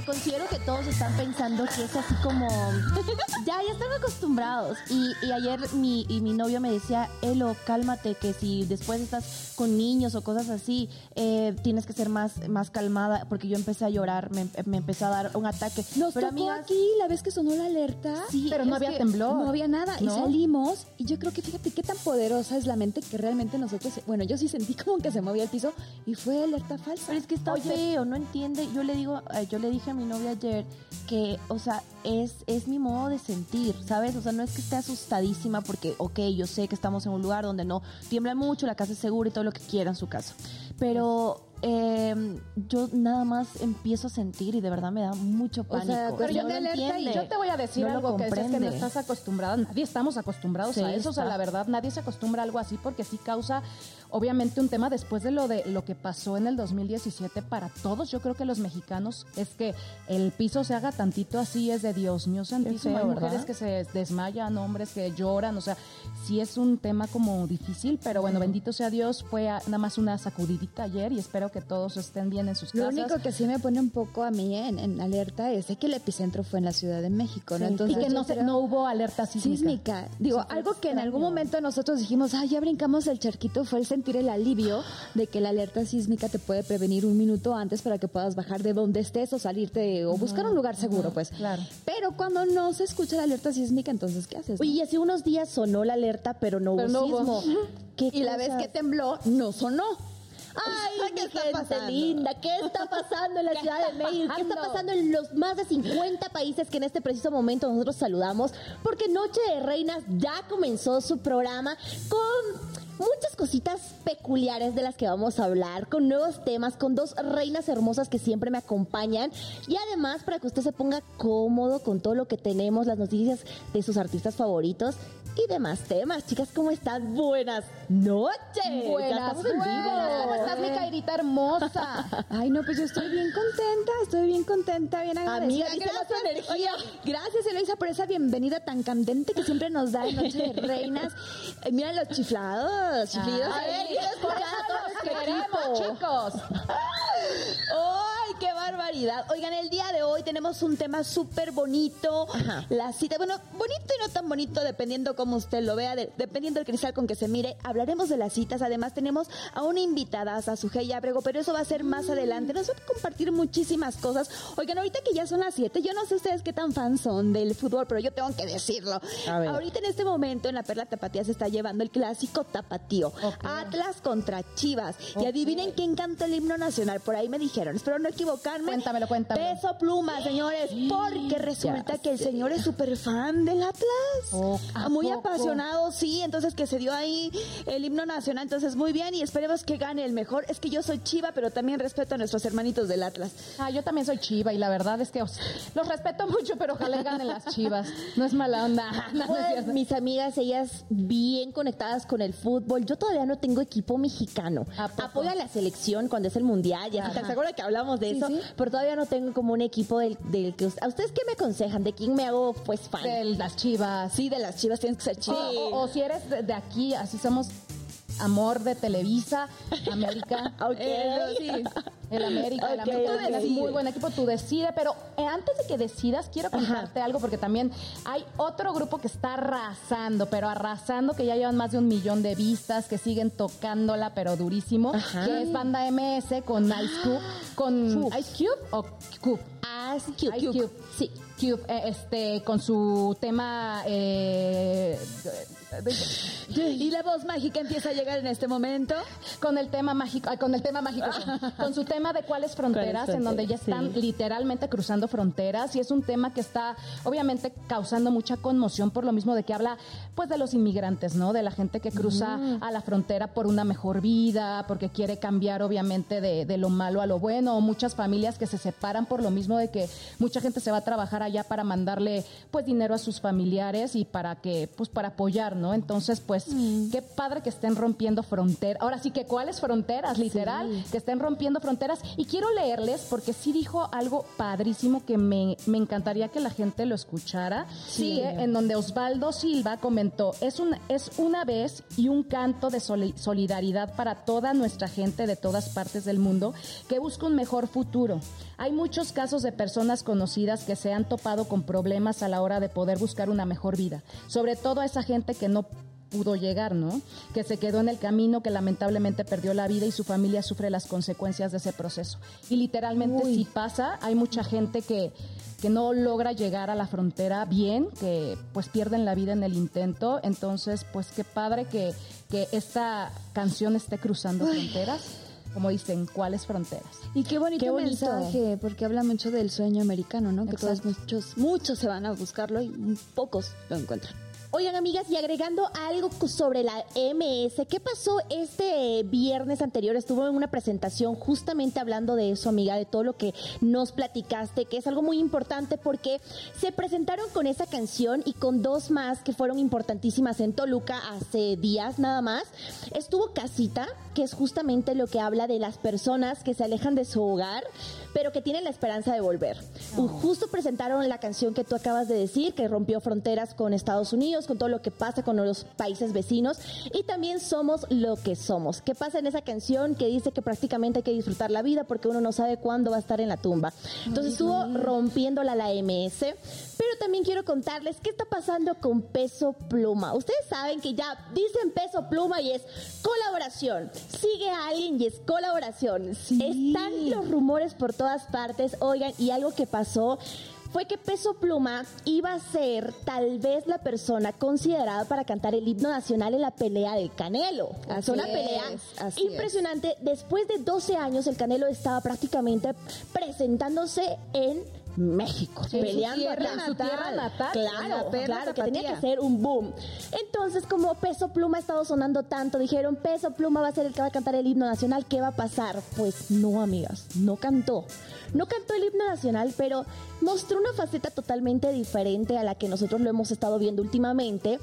porque considero que todos están pensando que es así como, ya, ya están acostumbrados. Y, y ayer mi, y mi novio me decía, Elo, cálmate, que si después estás con niños o cosas así, eh, tienes que ser más, más calmada, porque yo empecé a llorar, me, me empezó a dar un ataque. Nos Pero tocó amigas, aquí la vez que sonó la alerta. Sí, Pero no había temblor. No había nada. Y salimos. Y yo creo que fíjate qué tan poderosa es la mente que realmente nosotros. Bueno, yo sí sentí como que se movía el piso y fue alerta falsa. Pero es que está feo, no entiende. Yo le digo, eh, yo le dije a mi novia ayer que, o sea, es, es mi modo de sentir, ¿sabes? O sea, no es que esté asustadísima porque, ok, yo sé que estamos en un lugar donde no tiembla mucho, la casa es segura y todo lo que quiera en su caso. Pero eh, yo nada más empiezo a sentir y de verdad me da mucho O sea, pánico. Pero No yo te alerta y yo te voy a decir no algo que es que no estás acostumbrada, nadie estamos acostumbrados Sí, a eso, o sea, está. la verdad, nadie se acostumbra a algo así porque sí causa obviamente un tema después de lo de lo que pasó en el 2017 para todos, yo creo que los mexicanos es que el piso se haga tantito así es de Dios mío santísimo, hay mujeres que se desmayan, hombres que lloran, o sea, sí es un tema como difícil, pero bueno, bendito sea Dios, fue a- nada más una sacudidita ayer y espero que todos estén bien en sus Lo casas. único que sí me pone un poco a mí en, en alerta es que el epicentro fue en la Ciudad de México, ¿no? Sí, Entonces, y que no, creo- no hubo alerta sísmica. sísmica. Digo, Sí, algo que en algún momento nosotros dijimos, ah, ya brincamos el charquito, fue el sentir el alivio de que la alerta sísmica te puede prevenir un minuto antes para que puedas bajar de donde estés o salirte o buscar un lugar seguro, pues. claro. Pero cuando no se escucha la alerta sísmica, entonces, ¿qué haces? no? Oye, y hace unos días sonó la alerta, pero no hubo Pero no hubo. sismo. ¿Qué y la vez que tembló, no sonó. Ay, ¿Qué mi está gente pasando? linda, ¿qué está pasando en la ¿Qué Ciudad de México? ¿Qué está pasando en los más de 50 países que en este preciso momento nosotros saludamos? Porque Noche de Reinas ya comenzó su programa con muchas cositas peculiares de las que vamos a hablar, con nuevos temas, con dos reinas hermosas que siempre me acompañan y además para que usted se ponga cómodo con todo lo que tenemos, las noticias de sus artistas favoritos y demás temas. Chicas, ¿cómo están? Buenas noches. Ya Buenas, estamos en vivo. ¿Cómo estás, mi Cairita hermosa? Ay, no, pues yo estoy bien contenta, estoy bien contenta, bien agradecida. Amiga, ¿viste gracias, la energía? Oye, gracias, Eloisa, por esa bienvenida tan candente que siempre nos da en Noche de Reinas. Eh, mira los chiflados, chiflidos. Ahí. los queremos, chicos. ¡Ay, qué barbaridad! Oigan, el día de hoy tenemos un tema súper bonito. Ajá. La cita, bueno, bonito y no tan bonito, dependiendo cómo usted lo vea, de- dependiendo del cristal con que se mire. Hablaremos de las citas. Además, tenemos a una invitada, a Sujei Abrego, pero eso va a ser más adelante. Nos va a compartir muchísimas cosas. Oigan, ahorita que ya son las 7, yo no sé ustedes qué tan fans son del fútbol, pero yo tengo que decirlo. Ahorita en este momento en la Perla Tapatía se está llevando el clásico tapatío. Atlas contra Chivas. Y adivinen quién cantó el himno nacional. Por ahí me dijeron, espero no equivocarme. Cuéntamelo, cuéntamelo. Peso pluma, señores. Porque resulta que el señor es súper fan del Atlas. Oh, ¿a Muy apasionado, sí. Entonces que se dio ahí el himno nacional. Entonces muy bien y esperemos que gane el mejor. Es que yo soy Chiva, pero también respeto a nuestros hermanitos del Atlas. Ah, yo también soy chiva y la verdad es que os- los respeto mucho, pero ojalá ganen las chivas. No es mala onda. No, no es Pues, mis amigas, ellas bien conectadas con el fútbol. Yo todavía no tengo equipo mexicano. Apoyo a la selección cuando es el mundial y así. Ajá. ¿Se acuerdan que hablamos de Sí, eso? sí. Pero todavía no tengo como un equipo del, del que... ¿A ustedes qué me aconsejan? ¿De quién me hago pues fan? De las chivas. Sí, de las Chivas tienes O, Chivas. o- o si eres de, de aquí, así somos amor de Televisa, América. Ok. Eh, sí, el América, el América es muy buen equipo, tú decide, pero eh, antes de que decidas, quiero contarte algo porque también hay otro grupo que está arrasando, pero arrasando, que ya llevan más de un millón de vistas, que siguen tocándola, pero durísimo, Ajá. que es Banda MS con Ice Cube, con Ice Cube o Cube. Ice Cube. Ice Cube. Sí. Cube, eh, este, con su tema eh, Y la voz mágica empieza a llegar en este momento. con el tema mágico, ay, con el tema mágico, con, con su tema de cuáles fronteras, ¿Cuáles en donde ya están Sí. literalmente cruzando fronteras y es un tema que está obviamente causando mucha conmoción por lo mismo de que habla pues de los inmigrantes, ¿no? De la gente que cruza a la frontera por una mejor vida, porque quiere cambiar obviamente de, de lo malo a lo bueno, o muchas familias que se separan por lo mismo de que mucha gente se va a trabajar allá ya para mandarle pues dinero a sus familiares y para que, pues para apoyar, ¿no? Entonces, pues, Mm. qué padre que estén rompiendo fronteras. Ahora sí que cuáles fronteras, literal, que estén rompiendo fronteras. Y quiero leerles porque sí dijo algo padrísimo que me, me encantaría que la gente lo escuchara. Sí. Que en donde Osvaldo Silva comentó, es, un, es una vez y un canto de soli- solidaridad para toda nuestra gente de todas partes del mundo que busca un mejor futuro. Hay muchos casos de personas conocidas que se han topado con problemas a la hora de poder buscar una mejor vida, sobre todo a esa gente que no pudo llegar, ¿no? Que se quedó en el camino, que lamentablemente perdió la vida y su familia sufre las consecuencias de ese proceso. Y literalmente si pasa, hay mucha gente que que no logra llegar a la frontera bien, que pues pierden la vida en el intento. Entonces, pues qué padre que, que esta canción esté cruzando fronteras. Como dicen, ¿cuáles fronteras? Y qué bonito, Qué bonito. mensaje, porque habla mucho del sueño americano, ¿no? Que todos muchos, muchos se van a buscarlo y pocos lo encuentran. Oigan, amigas, y agregando algo sobre la MS, ¿qué pasó este viernes anterior? Estuvo en una presentación justamente hablando de eso, amiga, de todo lo que nos platicaste, que es algo muy importante porque se presentaron con esa canción y con dos más que fueron importantísimas en Toluca hace días nada más. Estuvo Casita, que es justamente lo que habla de las personas que se alejan de su hogar, pero que tienen la esperanza de volver. Justo presentaron la canción que tú acabas de decir, que rompió fronteras con Estados Unidos, con todo lo que pasa con los países vecinos, y también somos lo que somos. ¿Qué pasa en esa canción que dice que prácticamente hay que disfrutar la vida porque uno no sabe cuándo va a estar en la tumba? Entonces estuvo rompiéndola la MS, pero también quiero contarles qué está pasando con Peso Pluma. Ustedes saben que ya dicen Peso Pluma y es colaboración. Sigue a alguien y es colaboración. Están los rumores por todas partes. Oigan, y algo que pasó fue que Peso Pluma iba a ser tal vez la persona considerada para cantar el himno nacional en la pelea del Canelo. Así Fue una es, pelea así es. impresionante. Después de 12 años, el Canelo estaba prácticamente presentándose en México, En su peleando tierra, su tierra natal, Claro, claro, que tenía que ser un boom. Entonces, como Peso Pluma ha estado sonando tanto, dijeron, Peso Pluma va a ser el que va a cantar el himno nacional, ¿qué va a pasar? Pues no, amigas, no cantó. No cantó el himno nacional, pero mostró una faceta totalmente diferente a la que nosotros lo hemos estado viendo últimamente,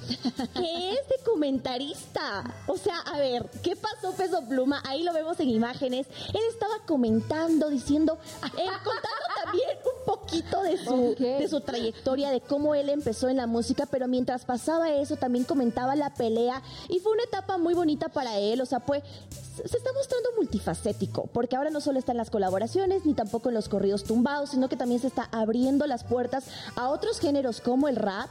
que es de comentarista. O sea, a ver, ¿qué pasó Peso Pluma? Ahí lo vemos en imágenes. Él estaba comentando, diciendo, eh, contando también poquito de su, de su trayectoria, de cómo él empezó en la música, pero mientras pasaba eso también comentaba la pelea y fue una etapa muy bonita para él, o sea, pues se está mostrando multifacético, porque ahora no solo está en las colaboraciones ni tampoco en los corridos tumbados, sino que también se está abriendo las puertas a otros géneros como el rap.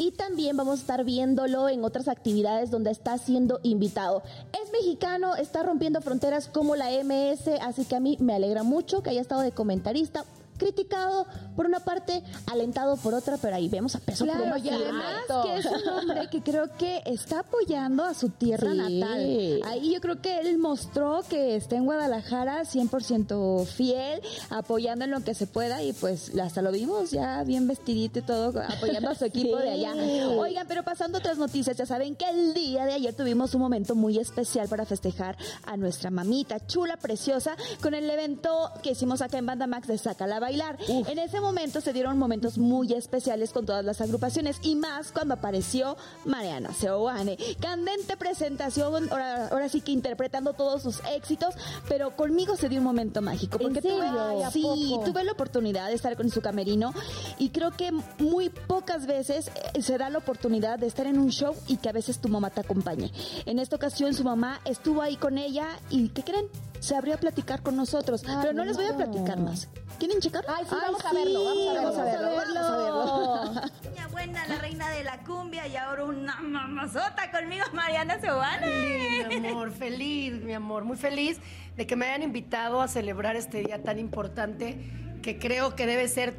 Y también vamos a estar viéndolo en otras actividades donde está siendo invitado. Es mexicano, está rompiendo fronteras como la MS, así que a mí me alegra mucho que haya estado de comentarista criticado por una parte, alentado por otra, pero ahí vemos a Peso Claro, Pluma y además que es un hombre que creo que está apoyando a su tierra Sí. natal. Ahí yo creo que él mostró que está en Guadalajara 100% fiel, apoyando en lo que se pueda y pues hasta lo vimos ya bien vestidito y todo, apoyando a su equipo Sí. de allá. Oigan, pero pasando otras noticias, ya saben que el día de ayer tuvimos un momento muy especial para festejar a nuestra mamita chula, preciosa, con el evento que hicimos acá en Banda Max de Sácala Bailar. En ese momento se dieron momentos muy especiales con todas las agrupaciones y más cuando apareció Mariana Seoane. Candente presentación, ahora, ahora sí que interpretando todos sus éxitos, pero conmigo se dio un momento mágico. Porque tuve- Ay, ¿a sí, tuve la oportunidad de estar con su camerino y creo que muy pocas veces eh, se da la oportunidad de estar en un show y que a veces tu mamá te acompañe. En esta ocasión su mamá estuvo ahí con ella y ¿qué creen? Se abrió a platicar con nosotros, Ay, pero no les voy a platicar más. ¿Quieren checarlo? Ay, sí, vamos a verlo, vamos a verlo, vamos a verlo, vamos a vamos a verlo. Niña buena, la reina de la cumbia y ahora una mamazota conmigo, Mariana Sebane. Mi amor, feliz, mi amor, muy feliz de que me hayan invitado a celebrar este día tan importante que creo que debe ser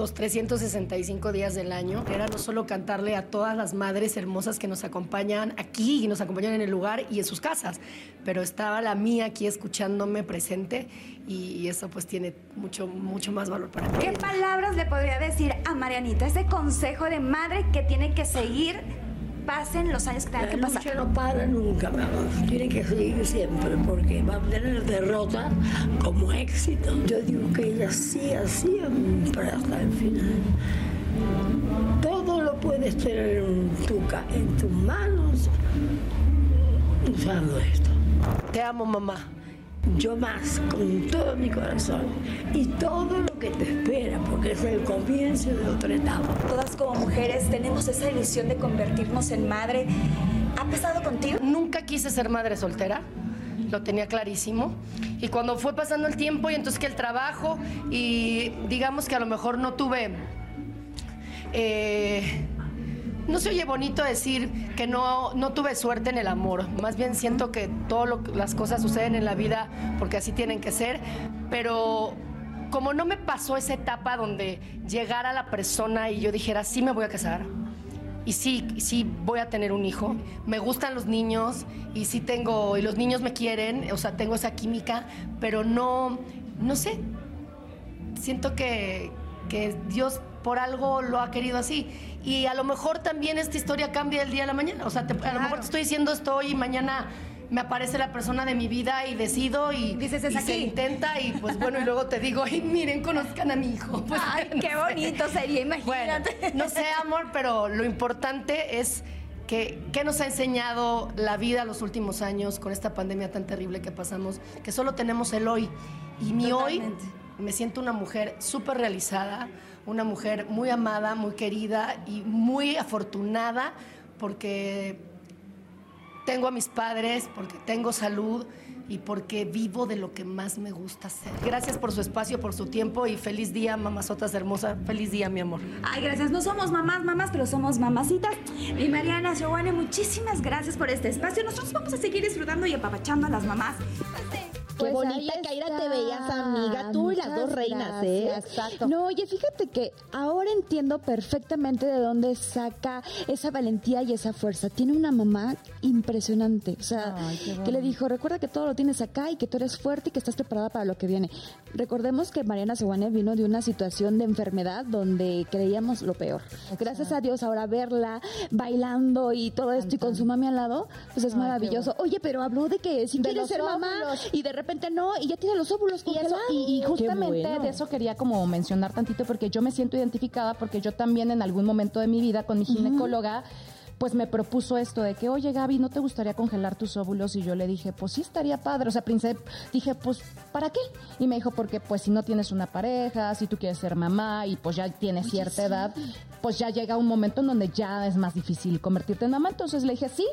los 365 días del año. Era no solo cantarle a todas las madres hermosas que nos acompañan aquí y nos acompañan en el lugar y en sus casas, pero estaba la mía aquí escuchándome presente y eso pues tiene mucho, mucho más valor para mí. ¿Qué palabras le podría decir a Marianita? Ese consejo de madre que tiene que seguir pasen los años que tengan La que lucha pasar. no para nunca, mi amor. Tiene que seguir siempre porque va a tener derrota como éxito. Yo digo que ella siga siempre hasta el final. Todo lo puedes tener en, tu, ca- en tus manos usando esto. Te amo, mamá. Yo más, con todo mi corazón. Y todo lo que te espera, porque es el comienzo de otra etapa. Todas como mujeres tenemos esa ilusión de convertirnos en madre. ¿Ha pasado contigo? Nunca quise ser madre soltera, lo tenía clarísimo. Y cuando fue pasando el tiempo y entonces que el trabajo y digamos que a lo mejor no tuve... eh, no se oye bonito decir que no, no tuve suerte en el amor. Más bien siento que todas las cosas suceden en la vida porque así tienen que ser. Pero como no me pasó esa etapa donde llegara la persona y yo dijera, sí me voy a casar, y sí, sí voy a tener un hijo. Me gustan los niños y sí tengo, y los niños me quieren, o sea, tengo esa química, pero no, no sé, siento que, que Dios por algo lo ha querido así. Y a lo mejor también esta historia cambia del día a la mañana. O sea, te- a lo mejor te estoy diciendo esto hoy y mañana me aparece la persona de mi vida y decido y, Dices, "Es y se aquí". intenta y pues bueno, y luego te digo, ay, miren, conozcan a mi hijo. Pues, Ay, no qué sé. bonito sería, Bueno, imagínate. no sé, amor, pero lo importante es que, que nos ha enseñado la vida los últimos años con esta pandemia tan terrible que pasamos, que solo tenemos el hoy. Y mi hoy. Me siento una mujer súper realizada, una mujer muy amada, muy querida y muy afortunada porque tengo a mis padres, porque tengo salud y porque vivo de lo que más me gusta hacer. Gracias por su espacio, por su tiempo y feliz día, mamazotas hermosa. Feliz día, mi amor. Ay, gracias. No somos mamás, mamás, pero somos mamacitas. Y Mariana Giovanni, muchísimas gracias por este espacio. Nosotros vamos a seguir disfrutando y apapachando a las mamás. Qué Pues bonita Kaira te veías, amiga. Tú y las dos reinas, ¿eh? Exacto. No, oye, fíjate que ahora entiendo perfectamente de dónde saca esa valentía y esa fuerza. Tiene una mamá impresionante. O sea, Ay, que le dijo, recuerda que todo lo tienes acá y que tú eres fuerte y que estás preparada para lo que viene. Recordemos que Mariana Seguane vino de una situación de enfermedad donde creíamos lo peor. Gracias a Dios ahora verla bailando y todo esto y con su mami al lado, pues es Ay, maravilloso. Oye, pero habló de que si De los ser mamá y de repente no, y ya tiene los óvulos Y, eso, y, y justamente bueno. de eso quería como mencionar tantito porque yo me siento identificada porque yo también en algún momento de mi vida con mi ginecóloga pues me propuso esto de que, oye Gaby, ¿no te gustaría congelar tus óvulos? Y yo le dije, pues sí estaría padre. O sea, Prince, dije, pues, ¿para qué? Y me dijo, porque pues si no tienes una pareja, si tú quieres ser mamá y pues ya tienes cierta edad, pues ya llega un momento en donde ya es más difícil convertirte en mamá. Entonces le dije, sí.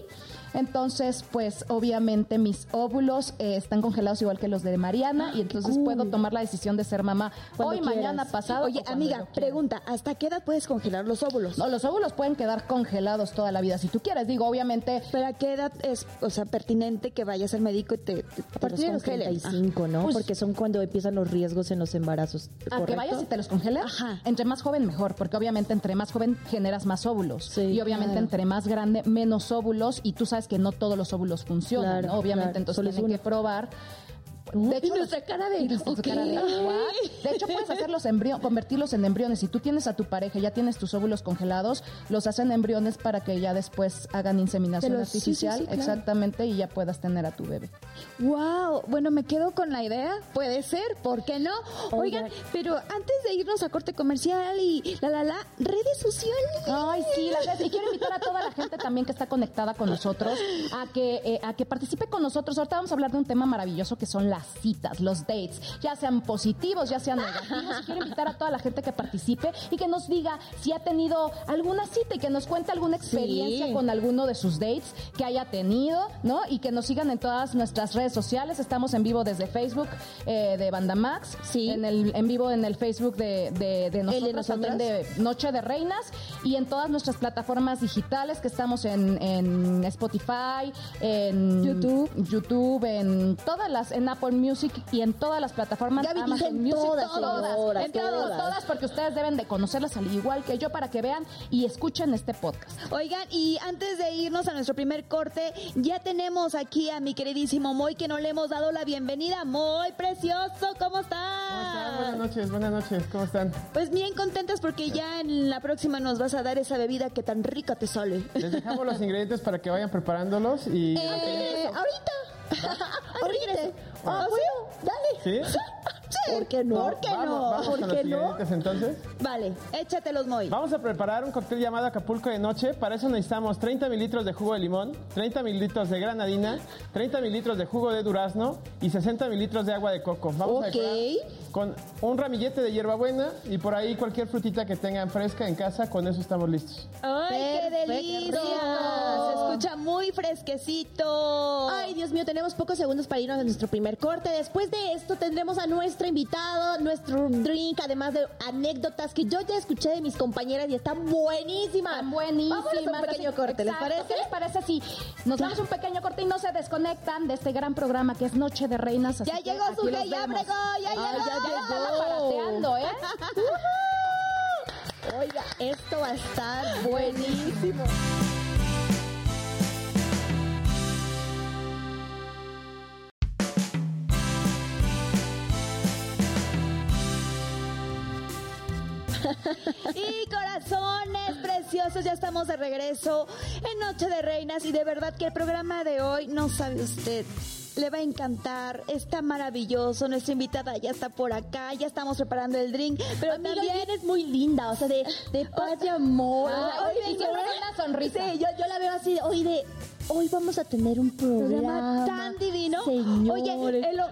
Entonces, pues obviamente mis óvulos eh, están congelados igual que los de Mariana y entonces puedo tomar la decisión de ser mamá Cuando hoy, quieras. mañana, pasado. Oye, amiga, pregunta, ¿hasta qué edad puedes congelar los óvulos? No, los óvulos pueden quedar congelados toda la vida si tú quieres. Digo, obviamente, ¿Pero a qué edad es, o sea, pertinente que vayas al médico y te, te, A partir de los congele? 35, ¿no? Pues- Porque son cuando empiezan los riesgos en los embarazos. a que vayas y te los congeles, Ajá. entre más joven mejor, porque obviamente entre más joven generas más óvulos. Sí, y obviamente claro. entre más grande, menos óvulos. Y tú sabes que no todos los óvulos funcionan, Claro, ¿no? Obviamente, claro, entonces solo tienen que probar. Uh, y nuestra cara de, y nuestra ok. cara de. De hecho, puedes hacer los embriones, convertirlos en embriones. Si tú tienes a tu pareja, ya tienes tus óvulos congelados, los hacen embriones para que ya después hagan inseminación Pero sí, sí, sí, artificial, claro. exactamente, y ya puedas tener a tu bebé. Wow, bueno, me quedo con la idea, puede ser, ¿por qué no? Oigan, Oigan. pero antes de irnos a corte comercial y la la la, redes sociales. Ay, sí, las redes. Y quiero invitar a toda la gente también que está conectada con nosotros a que, eh, a que participe con nosotros. Ahorita vamos a hablar de un tema maravilloso que son las citas, los dates, ya sean positivos, ya sean negativos. Y quiero invitar a toda la gente que participe y que nos diga si ha tenido alguna cita y que nos cuente alguna experiencia Sí. con alguno de sus dates que haya tenido, ¿no? Y que nos sigan en todas nuestras redes sociales. Estamos en vivo desde Facebook eh, de Banda Max, Sí. en, el, en vivo en el Facebook de, de, de nosotros, de Noche de Reinas y en todas nuestras plataformas digitales que estamos en, en Spotify, en YouTube. YouTube, en todas las, en Apple Music y en todas las plataformas Amazon en Music, todas, señora, en todas, todas. todas, porque ustedes deben de conocerlas al igual que yo para que vean y escuchen este podcast. Oigan, y antes de irnos a nuestro primer corte, ya tenemos aquí a mi queridísimo Moy, que no le hemos dado la bienvenida. Moy, precioso, ¿cómo estás? buenas noches, buenas noches, ¿cómo están? Pues bien contentas porque ya en la próxima nos vas a dar esa bebida que tan rica te sale. Les dejamos los ingredientes para que vayan preparándolos y... Eh, ahorita. ahorita. Ah, ¿Ah, dale. ¿Sí? ¿Por qué no? ¿Por qué Vamos, no? vamos ¿Por con qué los no? entonces. Vale, échatelos, Moy. Vamos a preparar un cóctel llamado Acapulco de noche. Para eso necesitamos 30 mililitros de jugo de limón, 30 mililitros de granadina, 30 mililitros de jugo de durazno y 60 mililitros de agua de coco. Vamos a Ok. decorar con un ramillete de hierbabuena y por ahí cualquier frutita que tengan fresca en casa. Con eso estamos listos. ¡Ay, qué delicia! Se escucha muy fresquecito. Ay, Dios mío, tenemos pocos segundos para irnos a nuestro primer corte. Después de esto tendremos a nuestro invitado, nuestro drink, además de anécdotas que yo ya escuché de mis compañeras y están buenísimas. Están buenísimas. Vámonos a un pequeño corte, ¿les parece? ¿Qué les parece si nos damos un pequeño corte y no se desconectan de este gran programa que es Noche de Reinas? así Ya llegó su ya ya llegó. ya, ya están aparateando, ¿eh? Oiga, esto va a estar buenísimo. Y corazones preciosos, ya estamos de regreso en Noche de Reinas y de verdad que el programa de hoy, no sabe usted, le va a encantar, está maravilloso, nuestra invitada ya está por acá, ya estamos preparando el drink, pero también... vienes muy linda, o sea, de, de paz y amor. Ay, O sea, y una sonrisa. Sí, yo, yo la veo así, hoy de, hoy vamos a tener un programa, programa tan divino. Señores. Oye, Elo,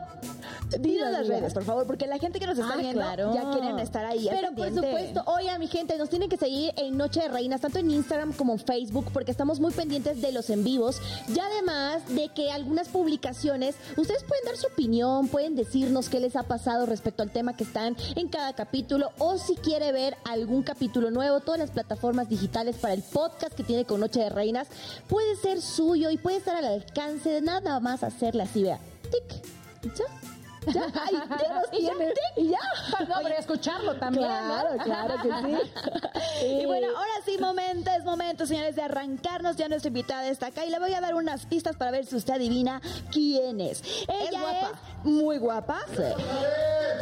dinos las redes, por favor, porque la gente que nos está Ah, viendo claro. ya quieren estar ahí. Pero por supuesto, oiga mi gente, nos tienen que seguir en Noche de Reinas, tanto en Instagram como en Facebook, porque estamos muy pendientes de los en vivos. Y además de que algunas publicaciones, ustedes pueden dar su opinión, pueden decirnos qué les ha pasado respecto al tema que están en cada capítulo, o si quiere ver algún capítulo nuevo, todas las plataformas digitales para el podcast que tiene con Noche de Reinas, puede ser suyo y puede estar al alcance de nada más hacerle así, vea. Tic. ¿Ya? Ya, ay, ya nos Y ya. Y ya. No, pero escucharlo también, Claro, ¿no? claro que sí. Y bueno, ahora sí, momento, es momento, señores, de arrancarnos. Ya nuestra invitada está acá y le voy a dar unas pistas para ver si usted adivina quién es. Ella guapa. es muy guapa. ¿Quiere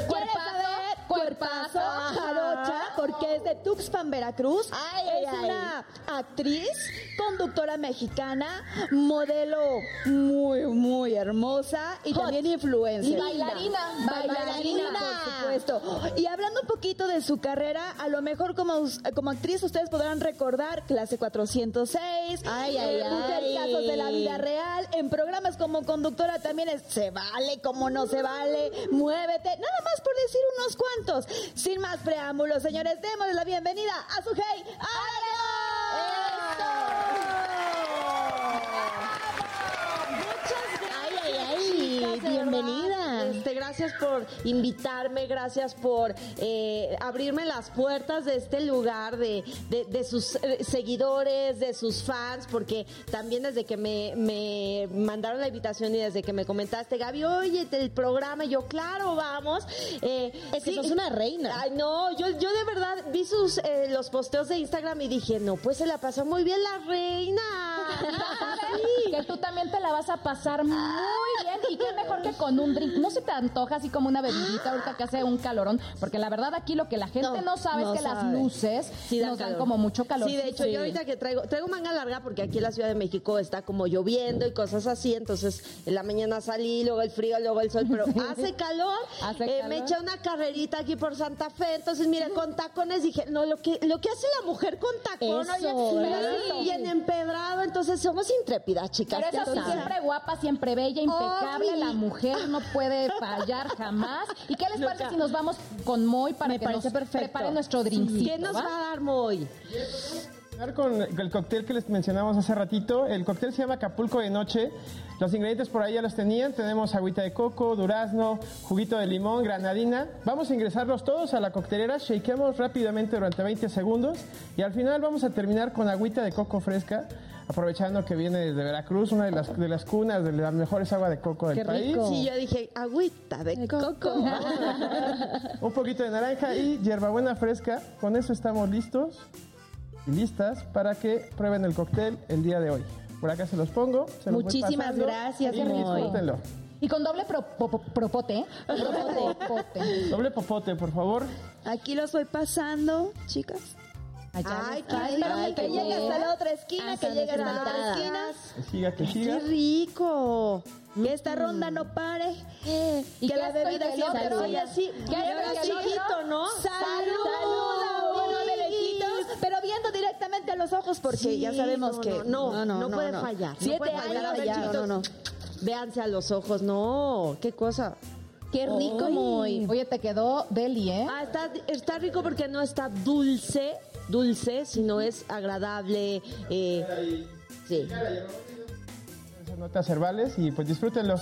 Cuerpazo, saber? Cuerpazo. Jarocha, porque es de Tuxpan, Veracruz. Ay, es ay, ay. una actriz, conductora mexicana, modelo muy, muy hermosa y Hot. también influencer. Y bailarina. Bailarina, Bailarina. por supuesto. Y hablando un poquito de su carrera, a lo mejor como, como actriz ustedes podrán recordar Clase 406, Ay, ay, eh, ay. Casos de la Vida Real, en programas como conductora también es Se Vale, como no se vale, Muévete, nada más por decir unos cuantos. Sin más preámbulos, señores, démosle la bienvenida a Sujei Ay, ay, ay. Bienvenida. Gracias por invitarme, gracias por eh, abrirme las puertas de este lugar, de, de- de sus eh, seguidores, de sus fans, porque también desde que me, me mandaron la invitación y desde que me comentaste, Gaby, oye, el programa, y yo, claro, vamos. Eh, Es que sos una reina. Ay, no, yo, yo de verdad vi sus eh, los posteos de Instagram y dije, no, pues se la pasó muy bien la reina. Sí. Que tú también te la vas a pasar muy bien y qué mejor que con un drink. No se te antoja así como una bebidita ahorita que hace un calorón, porque la verdad aquí lo que la gente no, No, sabe no es que las luces Sí, nos dan calor. como mucho calor. Sí, de hecho, yo ahorita que traigo, traigo manga larga porque aquí en la Ciudad de México está como lloviendo y cosas así, entonces en la mañana salí, luego el frío, luego el sol, pero hace calor, Hace eh, calor. me eché una carrerita aquí por Santa Fe, entonces mire, con tacones dije, no, lo que, lo que hace la mujer con ¿verdad? sí, bien empedrado, entonces somos intrépidas, chicas. Pero eso sí, siempre guapa, siempre bella, impecable. La mujer no puede fallar jamás. ¿Y qué les parece si nos vamos con Moy para Me que nos perfecto. prepare nuestro drinkcito? ¿Quién nos ¿va? va a dar? Empezar con el cóctel que les mencionamos hace ratito. El cóctel se llama Acapulco de Noche. Los ingredientes por ahí ya los tenían. Tenemos agüita de coco, durazno, juguito de limón, granadina. Vamos a ingresarlos todos a la coctelera. Shakeamos rápidamente durante 20 segundos. Y al final vamos a terminar con agüita de coco fresca. Aprovechando que viene desde Veracruz, una de las, de las cunas de las mejores agua de coco del Qué país. rico. Sí, yo dije, agüita de coco. Un poquito de naranja y hierbabuena fresca. Con eso estamos listos y listas para que prueben el cóctel el día de hoy. Por acá se los pongo. se los voy Muchísimas gracias, y disfrútenlo. Y con doble pro- po- po- propote, ¿eh? Propote. Doble popote, por favor. Aquí los voy pasando, chicas. Allá Ay, qué rico. que llegue hasta la otra esquina, Hasta que llegue hasta la otra esquina. Que siga, que ¡Qué siga. rico! Que esta ronda no pare. ¿Y que qué la bebida siempre fluya así. ¿Qué ahora otro? hijito, ¿no? ¡Salud! Uno de lejitos, pero viendo directamente a los ojos porque Sí, ya sabemos no, que... no, no, no puede fallar, no Siete puede fallar, años, no, no, no. Véanse a los ojos, no, qué cosa. Qué rico, muy. Oye, te quedó deli, ¿eh? Ah, está, está rico porque no está dulce, dulce, sino es agradable. Eh, sí. Esas notas herbales y pues disfrútenlo.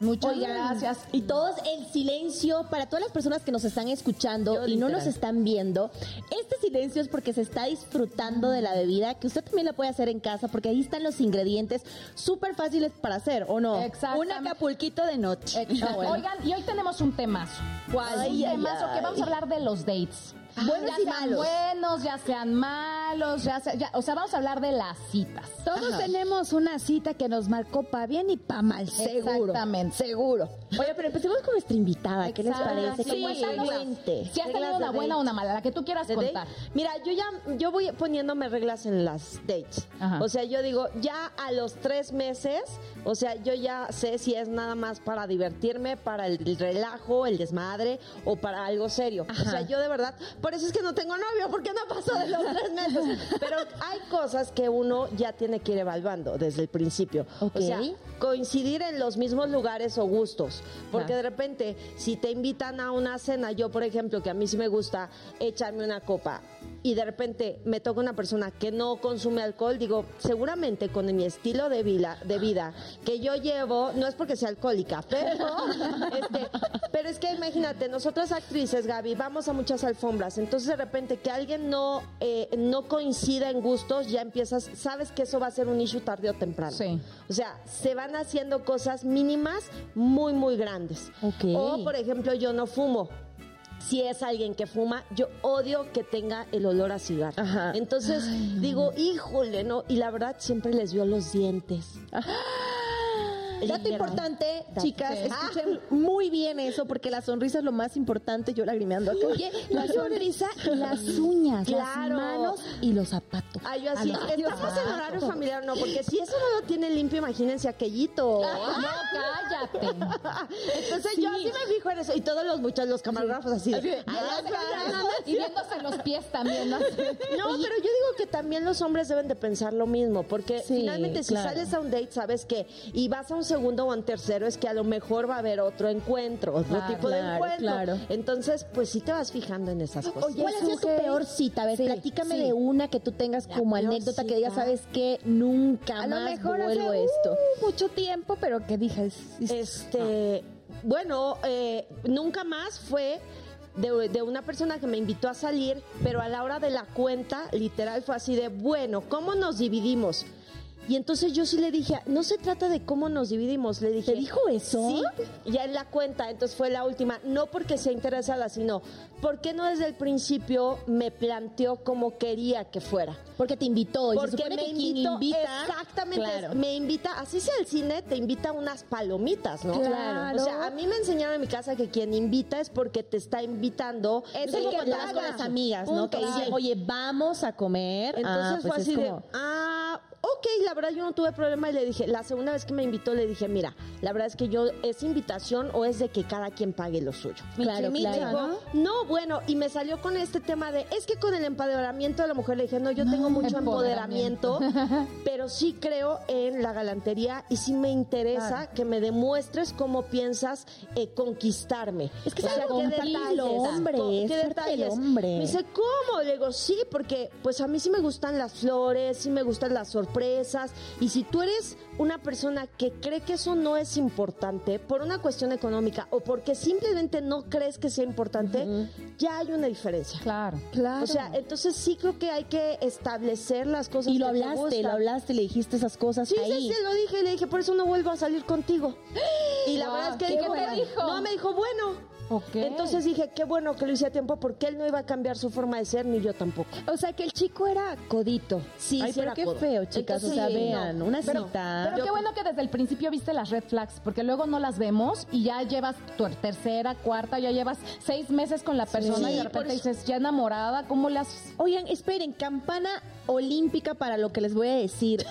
Muchas Oigan, gracias. Y todos el silencio, para todas las personas que nos están escuchando Yo y no nos están viendo, este silencio es porque se está disfrutando de la bebida, que usted también la puede hacer en casa, porque ahí están los ingredientes súper fáciles para hacer, ¿o no? Un Exactamente. acapulquito de noche. Exacto. Oigan, y hoy tenemos un temazo. ¿Cuál? Un Ay, ay, temazo que vamos a hablar de los dates. Buenos ya y sean malos. buenos, ya sean malos, ya sea, ya- o sea, vamos a hablar de las citas. Todos tenemos una cita que nos marcó pa' bien y pa' mal, seguro. Exactamente. Seguro. Oye, pero empecemos con nuestra invitada, ¿qué les parece? Sí, cuéntanos cuente. Si has tenido una buena o dates. una mala, la que tú quieras ¿De date? contar. Mira, yo ya, yo voy poniéndome reglas en las dates. Ajá. O sea, yo digo, ya a los tres meses, o sea, yo ya sé si es nada más para divertirme, para el, el relajo, el desmadre o para algo serio. O sea, yo de verdad, por eso es que no tengo novio, porque no pasó de los tres meses. Pero hay cosas que uno ya tiene que ir evaluando desde el principio. Ok. O sea, coincidir en los mismos lugares o gustos. Porque de repente, si te invitan a una cena, yo por ejemplo, que a mí sí me gusta echarme una copa, y de repente me toca una persona que no consume alcohol, digo, seguramente con mi estilo de vida, de vida que yo llevo, no es porque sea alcohólica, pero, este, pero es que imagínate, nosotras actrices, Gaby, vamos a muchas alfombras, entonces de repente que alguien no, eh, no coincida en gustos, ya empiezas, sabes que eso va a ser un issue tarde o temprano. Sí. O sea, se van haciendo cosas mínimas muy, muy grandes. Ok. O, por ejemplo, yo no fumo. Si es alguien que fuma, yo odio que tenga el olor a cigarro. Ajá. Entonces digo, híjole, ¿no? Y la verdad siempre les vio los dientes. Dato importante, chicas, escuchen muy bien eso, porque la sonrisa es lo más importante, yo lagrimeando acá. Oye, la sonrisa y las uñas, Claro. las manos y los zapatos. Ay, yo así, estamos en horario familiar, no, porque si eso no lo tiene limpio, imagínense aquellito. No, cállate. Entonces yo sí me fijo en eso. Y todos los muchachos, los camarógrafos así. de, "Ah, y viéndose los pies también, ¿no? No, pero yo digo que también los hombres deben de pensar lo mismo, porque Sí, finalmente si claro. sales a un date, sabes que y vas a un segundo o un tercero, es que a lo mejor va a haber otro encuentro, otro tipo de encuentro. claro. Entonces, pues sí te vas fijando en esas cosas. ¿Cuál ha sido tu peor cita? A ver, Sí, platícame sí. de una que tú tengas La como anécdota que digas. ¿sabes qué? Nunca A lo más mejor hace vuelvo a uh, esto. mucho tiempo, pero que dije, es- es- Este, bueno, eh, nunca más fue de, de una persona que me invitó a salir, pero a la hora de la cuenta, literal fue así de, bueno, ¿cómo nos dividimos? Y entonces yo sí le dije, no se trata de cómo nos dividimos, le dije. ¿Te dijo eso? Sí, ya en la cuenta, entonces fue la última, no porque sea interesada, sino porque no desde el principio me planteó como quería que fuera. Porque te invitó. y se Porque supone me que invitó, invita, exactamente, Claro. me invita, así sea el cine, te invita a unas palomitas, ¿no? Claro. O sea, a mí me enseñaron en mi casa que quien invita es porque te está invitando. Es como que cuando vas con las amigas, ¿no? Punto, Que dicen, oye, vamos a comer. Entonces Ah, fue pues es así de, ah, ok, la verdad yo no tuve problema y le dije, la segunda vez que me invitó le dije, mira, la verdad es que yo, ¿es invitación o es de que cada quien pague lo suyo? Claro, Y claro. dijo, no, bueno, y me salió con este tema de, es que con el empoderamiento de la mujer le dije, no, yo tengo mucho empoderamiento, pero sí creo en la galantería y sí me interesa que me demuestres cómo piensas eh, conquistarme. Es que O es sea, ¿qué detalles? hombre, es ¿Qué del detalles? hombre. Me dice, ¿cómo? Le digo, sí, porque pues a mí sí me gustan las flores, sí me gustan las sorpresas. Y si tú eres una persona que cree que eso no es importante por una cuestión económica o porque simplemente no crees que sea importante, ya hay una diferencia. Claro. claro. O sea, entonces sí creo que hay que establecer las cosas Y lo que te hablaste, lo hablaste, le dijiste esas cosas Sí, ahí. sí, sí, lo dije, le dije, por eso no vuelvo a salir contigo. Y la Wow, verdad es que ¿qué dijo, te dijo? no, me dijo, bueno, Entonces dije, qué bueno que lo hice a tiempo porque él no iba a cambiar su forma de ser ni yo tampoco. O sea, que el chico era codito. Sí, Ay, sí pero era qué codo. feo, chicas. o sea, Entonces, vean, no. una Pero, cita. pero qué bueno que desde el principio viste las red flags, porque luego no las vemos y ya llevas tu tercera, cuarta, ya llevas seis meses con la persona y de repente dices, ya enamorada, ¿cómo le haces? Oigan, esperen, campana olímpica para lo que les voy a decir.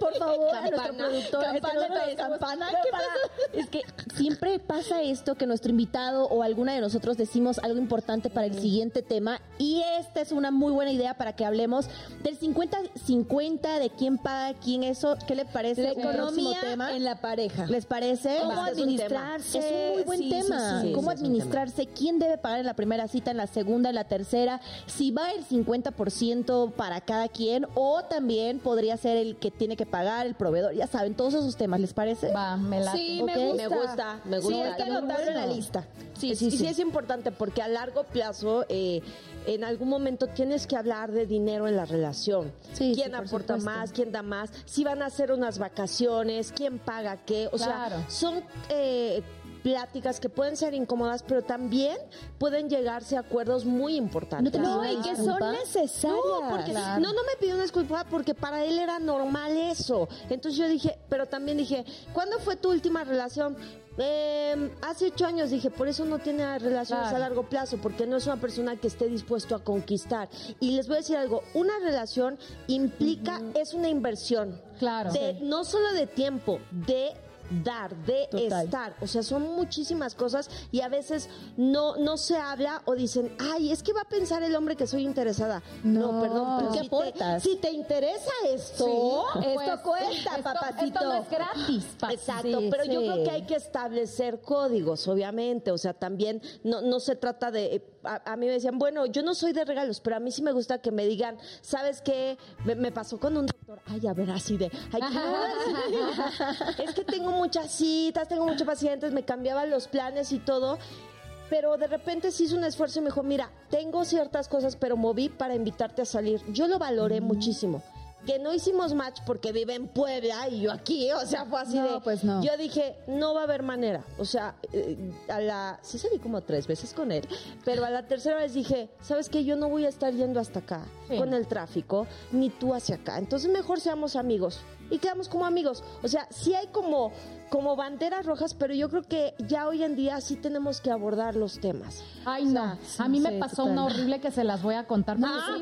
Por favor, a nuestro Campana. productor. es que Campana, ¿qué campana? "No, ¿Qué para". Es que siempre pasa esto que nuestro invitado o alguna de nosotros decimos algo importante para el siguiente tema y esta es una muy buena idea para que hablemos del 50-50, de quién paga quién eso. ¿Qué le parece? La economía tema? en la pareja. ¿Les parece? ¿Cómo Va. administrarse? Es un muy buen Sí, tema. sí, sí, ¿Cómo administrarse? ¿Quién debe pagar en la primera cita, en la segunda, en la tercera? Si va el 50% para cada quien o también podría ser el que tiene que pagar, el proveedor. Ya saben, todos esos temas, ¿les parece? Va, me late. Sí, me gusta. Me gusta, me gusta. Sí, hay que anotarlo en la lista. Sí, sí, sí, es importante porque a largo plazo, eh, en algún momento tienes que hablar de dinero en la relación. Sí, ¿Quién sí, por aporta supuesto. más? ¿Quién da más? Si van a hacer unas vacaciones, ¿quién paga qué? O Claro. sea, son eh, pláticas que pueden ser incómodas, pero también pueden llegarse a acuerdos muy importantes. ¿No No, y que son necesarias. No, porque no, no me pidió una disculpa porque para él era normal eso. Entonces yo dije, pero también dije, ¿cuándo fue tu última relación? Eh, hace ocho años dije, por eso no tiene relaciones Claro. a largo plazo, porque no es una persona que esté dispuesto a conquistar. Y les voy a decir algo, una relación implica, es una inversión. Claro. De, No solo de tiempo, de dar, de Total. estar. O sea, son muchísimas cosas y a veces no, no se habla o dicen, ay, es que va a pensar el hombre que soy interesada. No, No. perdón, pero ¿Qué si aportas? Te, si te interesa esto, Esto Pues, cuesta, esto- papacito. Esto no es gratis, pa- Exacto, Sí, pero yo creo que hay que establecer códigos, obviamente. O sea, también no, no se trata de. A, a mí me decían, bueno, yo no soy de regalos, pero a mí sí me gusta que me digan, ¿sabes qué? Me, me pasó con un doctor. Ay, a ver, así de. Ay, ¿qué? es que tengo muchas citas, tengo muchos pacientes, me cambiaban los planes y todo. Pero de repente se hizo un esfuerzo y me dijo, mira, tengo ciertas cosas, pero moví para invitarte a salir. Yo lo valoré muchísimo. Que no hicimos match porque vive en Puebla y yo aquí, o sea, fue así No, de... pues no. Yo dije, no va a haber manera. O sea, eh, a la... Sí salí como tres veces con él, pero a la tercera vez dije, ¿sabes qué? Yo no voy a estar yendo hasta acá Sí. con el tráfico, ni tú hacia acá. Entonces mejor seamos amigos. Y quedamos como amigos. O sea, sí hay como, como banderas rojas, pero yo creo que ya hoy en día sí tenemos que abordar los temas. Ay, no. a mí me sí, pasó una horrible que se las voy a contar. Ah.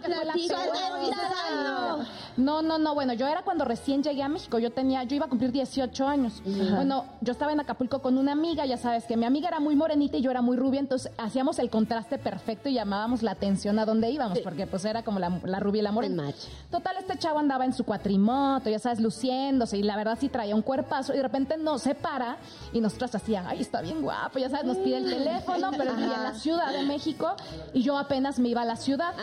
No, no, no. Bueno, yo era cuando recién llegué a México. Yo tenía, yo iba a cumplir 18 años. Bueno, yo estaba en Acapulco con una amiga. Ya sabes que mi amiga era muy morenita y yo era muy rubia. Entonces hacíamos el contraste perfecto y llamábamos la atención a dónde íbamos. Porque pues era como la, la rubia y la morena. Total, este chavo andaba en su cuatrimoto, ya sabes, luciéndose. Y la verdad sí traía un cuerpazo. Y de repente nos separa y nosotras hacían, ay, está bien guapo. Ya sabes, nos pide el teléfono, pero vivía en la Ciudad de México. Y yo apenas me iba a la ciudad.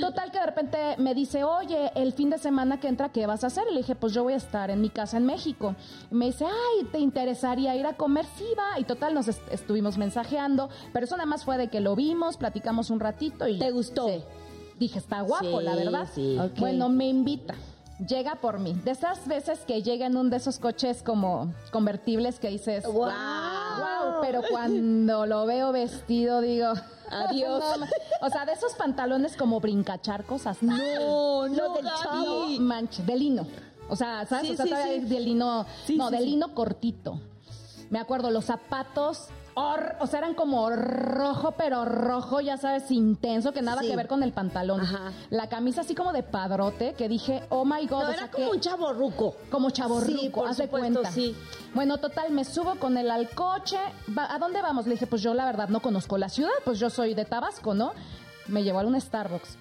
Total que de repente me dice, oye, el fin de semana que entra, ¿qué vas a hacer? Y le dije, pues yo voy a estar en mi casa en México. Y me dice, ay, ¿te interesaría ir a comer? Sí, va. Y total, nos est- estuvimos mensajeando. Pero eso nada más fue de que lo vimos, platicamos un ratito y... ¿Te gustó? Sí. Dije, está guapo, Sí, la verdad. sí. Ok. Bueno, me invita. Llega por mí. De esas veces que llega en un de esos coches como convertibles que dices, Wow. wow, pero cuando lo veo vestido digo, Adiós. no, o sea, de esos pantalones como brincacharcos hasta. No, no, del chavo. manches, de lino. O sea, ¿sabes? Sí, o sea, sí, todavía sí. es de lino, no, de lino cortito. Me acuerdo, los zapatos, o sea, eran como rojo, pero rojo, ya sabes, intenso, que nada Sí. que ver con el pantalón. Ajá. La camisa así como de padrote, que dije, oh my God, No, o era sea, como que- un chavo ruco. como chaborruco, Sí, por haz de cuenta. sí. Bueno, total, me subo con él al coche. Va- ¿A dónde vamos? Le dije, pues yo la verdad no conozco la ciudad, pues yo soy de Tabasco, ¿no? Me llevó a un Starbucks.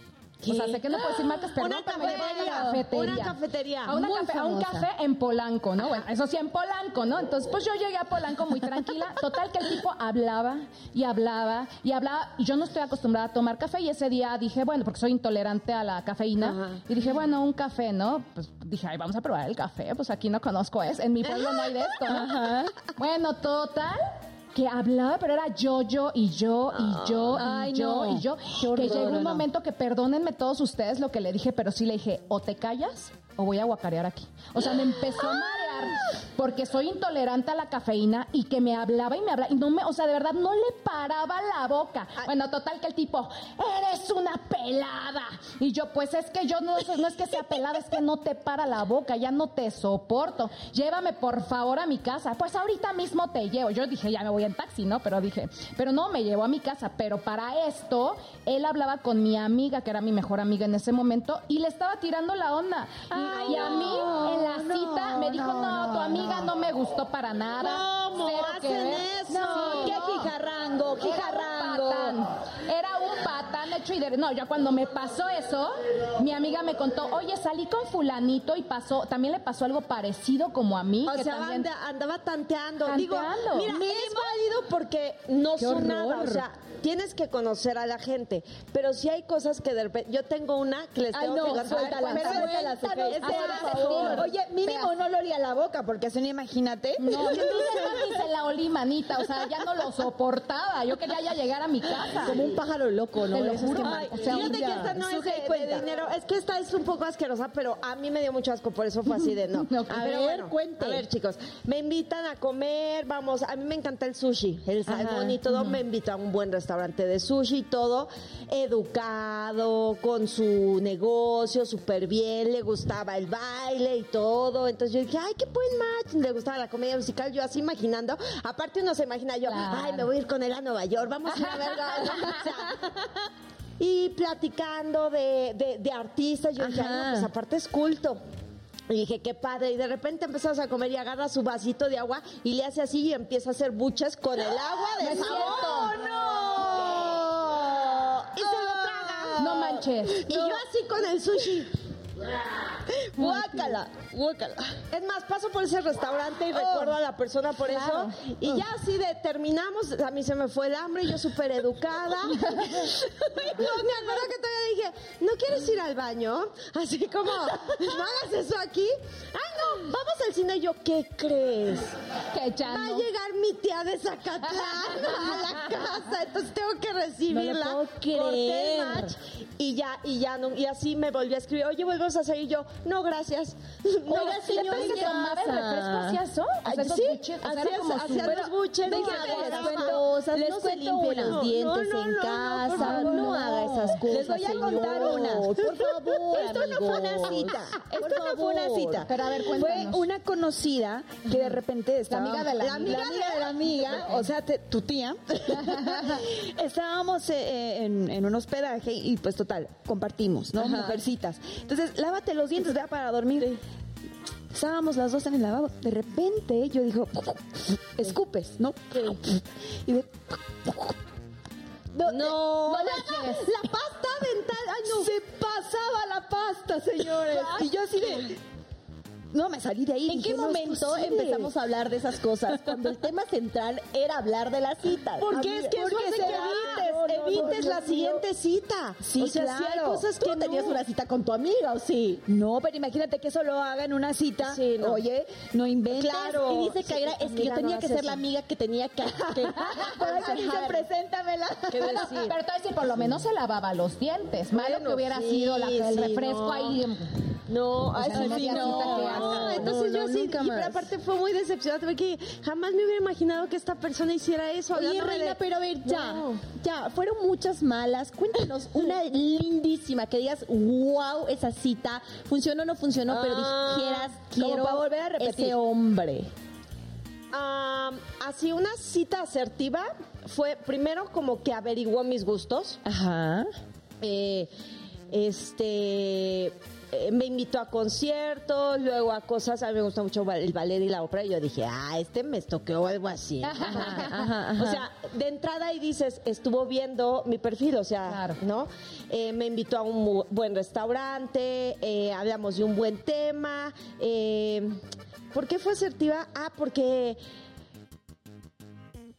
O sea, sé que no puedo decir marcas, pero Una una cafetería. una cafetería. A, una cafe- a un café en Polanco, ¿no? Bueno, eso sí, en Polanco, ¿no? Entonces, pues yo llegué a Polanco muy tranquila. Total, que el tipo hablaba y hablaba y hablaba. Y yo no estoy acostumbrada a tomar café. Y ese día dije, bueno, porque soy intolerante a la cafeína. Ajá. Y dije, bueno, un café, ¿no? Pues dije, ay, vamos a probar el café. Pues aquí no conozco es. En mi pueblo no hay de esto, ¿no? Bueno, total. Que hablaba, pero era yo, yo y yo y yo y Ay, yo no. y yo. Que llegó un momento que perdónenme todos ustedes lo que le dije, pero sí le dije, o te callas o voy a guacarear aquí. O sea, me empezó a marear hablar porque soy intolerante a la cafeína y que me hablaba y me hablaba y no me, o sea, de verdad no le paraba la boca. Bueno, total que el tipo, eres una pelada. Y yo, pues es que yo no, no es que sea pelada, es que no te para la boca, ya no te soporto. Llévame por favor a mi casa. Pues ahorita mismo te llevo. Yo dije, ya me voy en taxi, ¿no? Pero dije, pero no, me llevó a mi casa. Pero para esto, él hablaba con mi amiga, que era mi mejor amiga en ese momento, y le estaba tirando la onda. Y, y a mí, en la cita, me dijo, no, tu amiga no me gustó para nada. ¿Cómo Cero que hacen ver". eso? Sí, ¡Qué no. jijarrango, Era un jijarrango! patán. Era un patán hecho y de... No, ya cuando me pasó eso, mi amiga me contó, oye, salí con fulanito y pasó, también le pasó algo parecido como a mí. O que sea, también... anda- andaba tanteando. Tanteando. Digo, mira, es válido porque no Qué son nada. O sea, tienes que conocer a la gente. Pero si hay cosas que de repente. Yo tengo una que les Ay, tengo no, que contar. no. Oye, mínimo no lo olía la boca, porque si no, imagínate. No, yo se la olí, manita, o sea, ya no lo soportaba. Yo quería ya llegar a mi casa. Como un pájaro loco, ¿no? Te lo Esos juro. que- Ay, O sea, fíjate ya. que esta no es de, dinero. Es que esta es un poco asquerosa, pero a mí me dio mucho asco, por eso fue así de no. Ok. A ver, ver, cuente. A ver, chicos, me invitan a comer, vamos, a mí me encanta el sushi, el salmón y todo, me invitó a un buen restaurante de sushi y todo, educado, con su negocio, súper bien, le gustaba el baile y todo. Entonces yo dije, ay, qué buen match, le gustaba la comedia musical, yo así imaginando. Aparte uno se imagina yo, Claro. ay, me voy a ir con él a Nueva York, vamos a ir a ver. o sea, y platicando de, de, de artistas, yo dije, ay, no, pues aparte es culto. Y dije, qué padre. Y de repente empezamos a comer y agarra su vasito de agua y le hace así y empieza a hacer buches con el agua de No sabor. cierto. ¡No! Y se lo traga. No manches. Y yo así con el sushi. Guácala, guácala. Es más, paso por ese restaurante y recuerdo a la persona por eso. Y ya así de terminamos, a mí se me fue el hambre, yo súper educada. no, me acuerdo que todavía dije, ¿no quieres ir al baño? Así como, ¿no hagas eso aquí? Ay, no, vamos al cine. Y yo, ¿qué crees? Que ya Va a llegar mi tía de Zacatlán a la casa, entonces tengo que recibirla. No le puedo creer. match y ya, y ya, no, y así me volvió a escribir, oye, volvemos a hacer y yo, no, gracias. No, Oiga, señor, ¿Pero se tomaba el refresco hacía eso? O sea, Ay, esos sí, buches, o sea, hacía- era como hacía súper- los buches. No "Ay, esas no, cosas, les no se cuento limpie una. los dientes No, no, en casa, no haga esas cosas, Les voy a contar una. Por favor, Esto no fue una cita. Esto no fue una cita. Pero a ver, Fue cuéntanos. una conocida que de repente estaba... amiga de la amiga. amiga de la amiga, o sea, te- tu tía. Estábamos eh, en un hospedaje y pues total, compartimos, ¿no? Mujercitas. Entonces, lávate los dientes, vea para dormir. Estábamos las dos en el lavabo. De repente yo digo, escupes, ¿no? Y de... No, No, la, manches. la pasta dental, ay no. Se pasaba la pasta, señores. Y yo así de... No, me salí de ahí. ¿En dije, qué no momento empezamos a hablar de esas cosas? Cuando el tema central era hablar de las citas. Porque es que Porque se evites, No, evites no, la siguiente cita. Sí, o sea, si hay claro. cosas Tú que tenías no. una cita con tu amiga, ¿o sí? No, pero imagínate que eso lo haga en una cita. Sí. Oye, no inventes. Claro. Y dice Kaira, es que amiga, yo tenía que ser la amiga que tenía que... que aconsejar. preséntamela. ¿Qué decir? pero te voy a decir, por lo menos se lavaba los dientes. Malo Bueno, que hubiera sí, sido la, el sí, refresco ahí. No, ay, sea, sí, no. No, entonces yo sí, y aparte fue muy decepcionante porque jamás me hubiera imaginado que esta persona hiciera eso. Oye, Reina, de- pero a ver, ya, ya, fueron muchas malas. Cuéntanos una lindísima que digas, wow, esa cita funcionó o no funcionó, pero Ah, dijeras, quiero para volver a repetir. ese hombre. Así una cita asertiva fue primero como que averiguó mis gustos. Ajá. Eh, este eh, me invitó a conciertos, luego a cosas, a mí me gusta mucho el ballet y la ópera, y yo dije, ah, este me estoqueó o algo así. O sea, de entrada ahí dices, estuvo viendo mi perfil, o sea, Claro. ¿no? Eh, me invitó a un buen restaurante, eh, hablamos de un buen tema. Eh, ¿Por qué fue asertiva? Ah, porque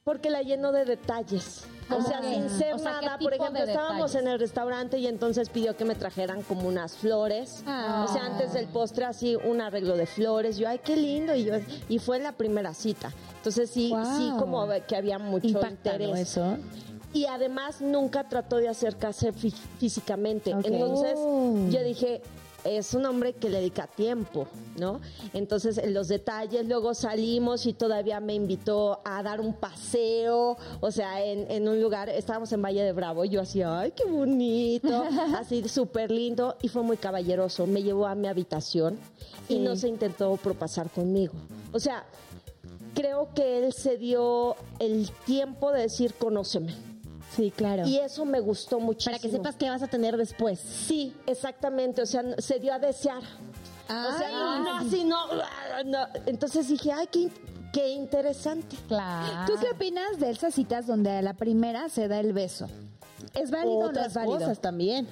porque la lleno de detalles. O sea, sin ser O sea, ¿qué nada. Por ejemplo, de estábamos detalles? en el restaurante y entonces pidió que me trajeran como unas flores. Ah. O sea, antes del postre así un arreglo de flores. Yo, ay, qué lindo. Y yo, y fue la primera cita. Entonces sí, Wow. sí como que había mucho interés. Eso. Y además nunca trató de acercarse fí- físicamente. Entonces Oh. yo dije, es un hombre que le dedica tiempo, ¿no? Entonces, en los detalles, luego salimos y todavía me invitó a dar un paseo, o sea, en, en un lugar, estábamos en Valle de Bravo, y yo así, ay, qué bonito, así súper lindo, y fue muy caballeroso. Me llevó a mi habitación y no se intentó propasar conmigo. O sea, creo que él se dio el tiempo de decir, conóceme. Sí, claro. Y eso me gustó muchísimo. Para que sepas qué vas a tener después. Sí, exactamente. O sea, se dio a desear. o sea, no, no, así no, no. Entonces dije, ay, qué, qué interesante. Claro. ¿Tú qué opinas de esas citas donde a la primera se da el beso? ¿Es válido o no Otras es válido? cosas también.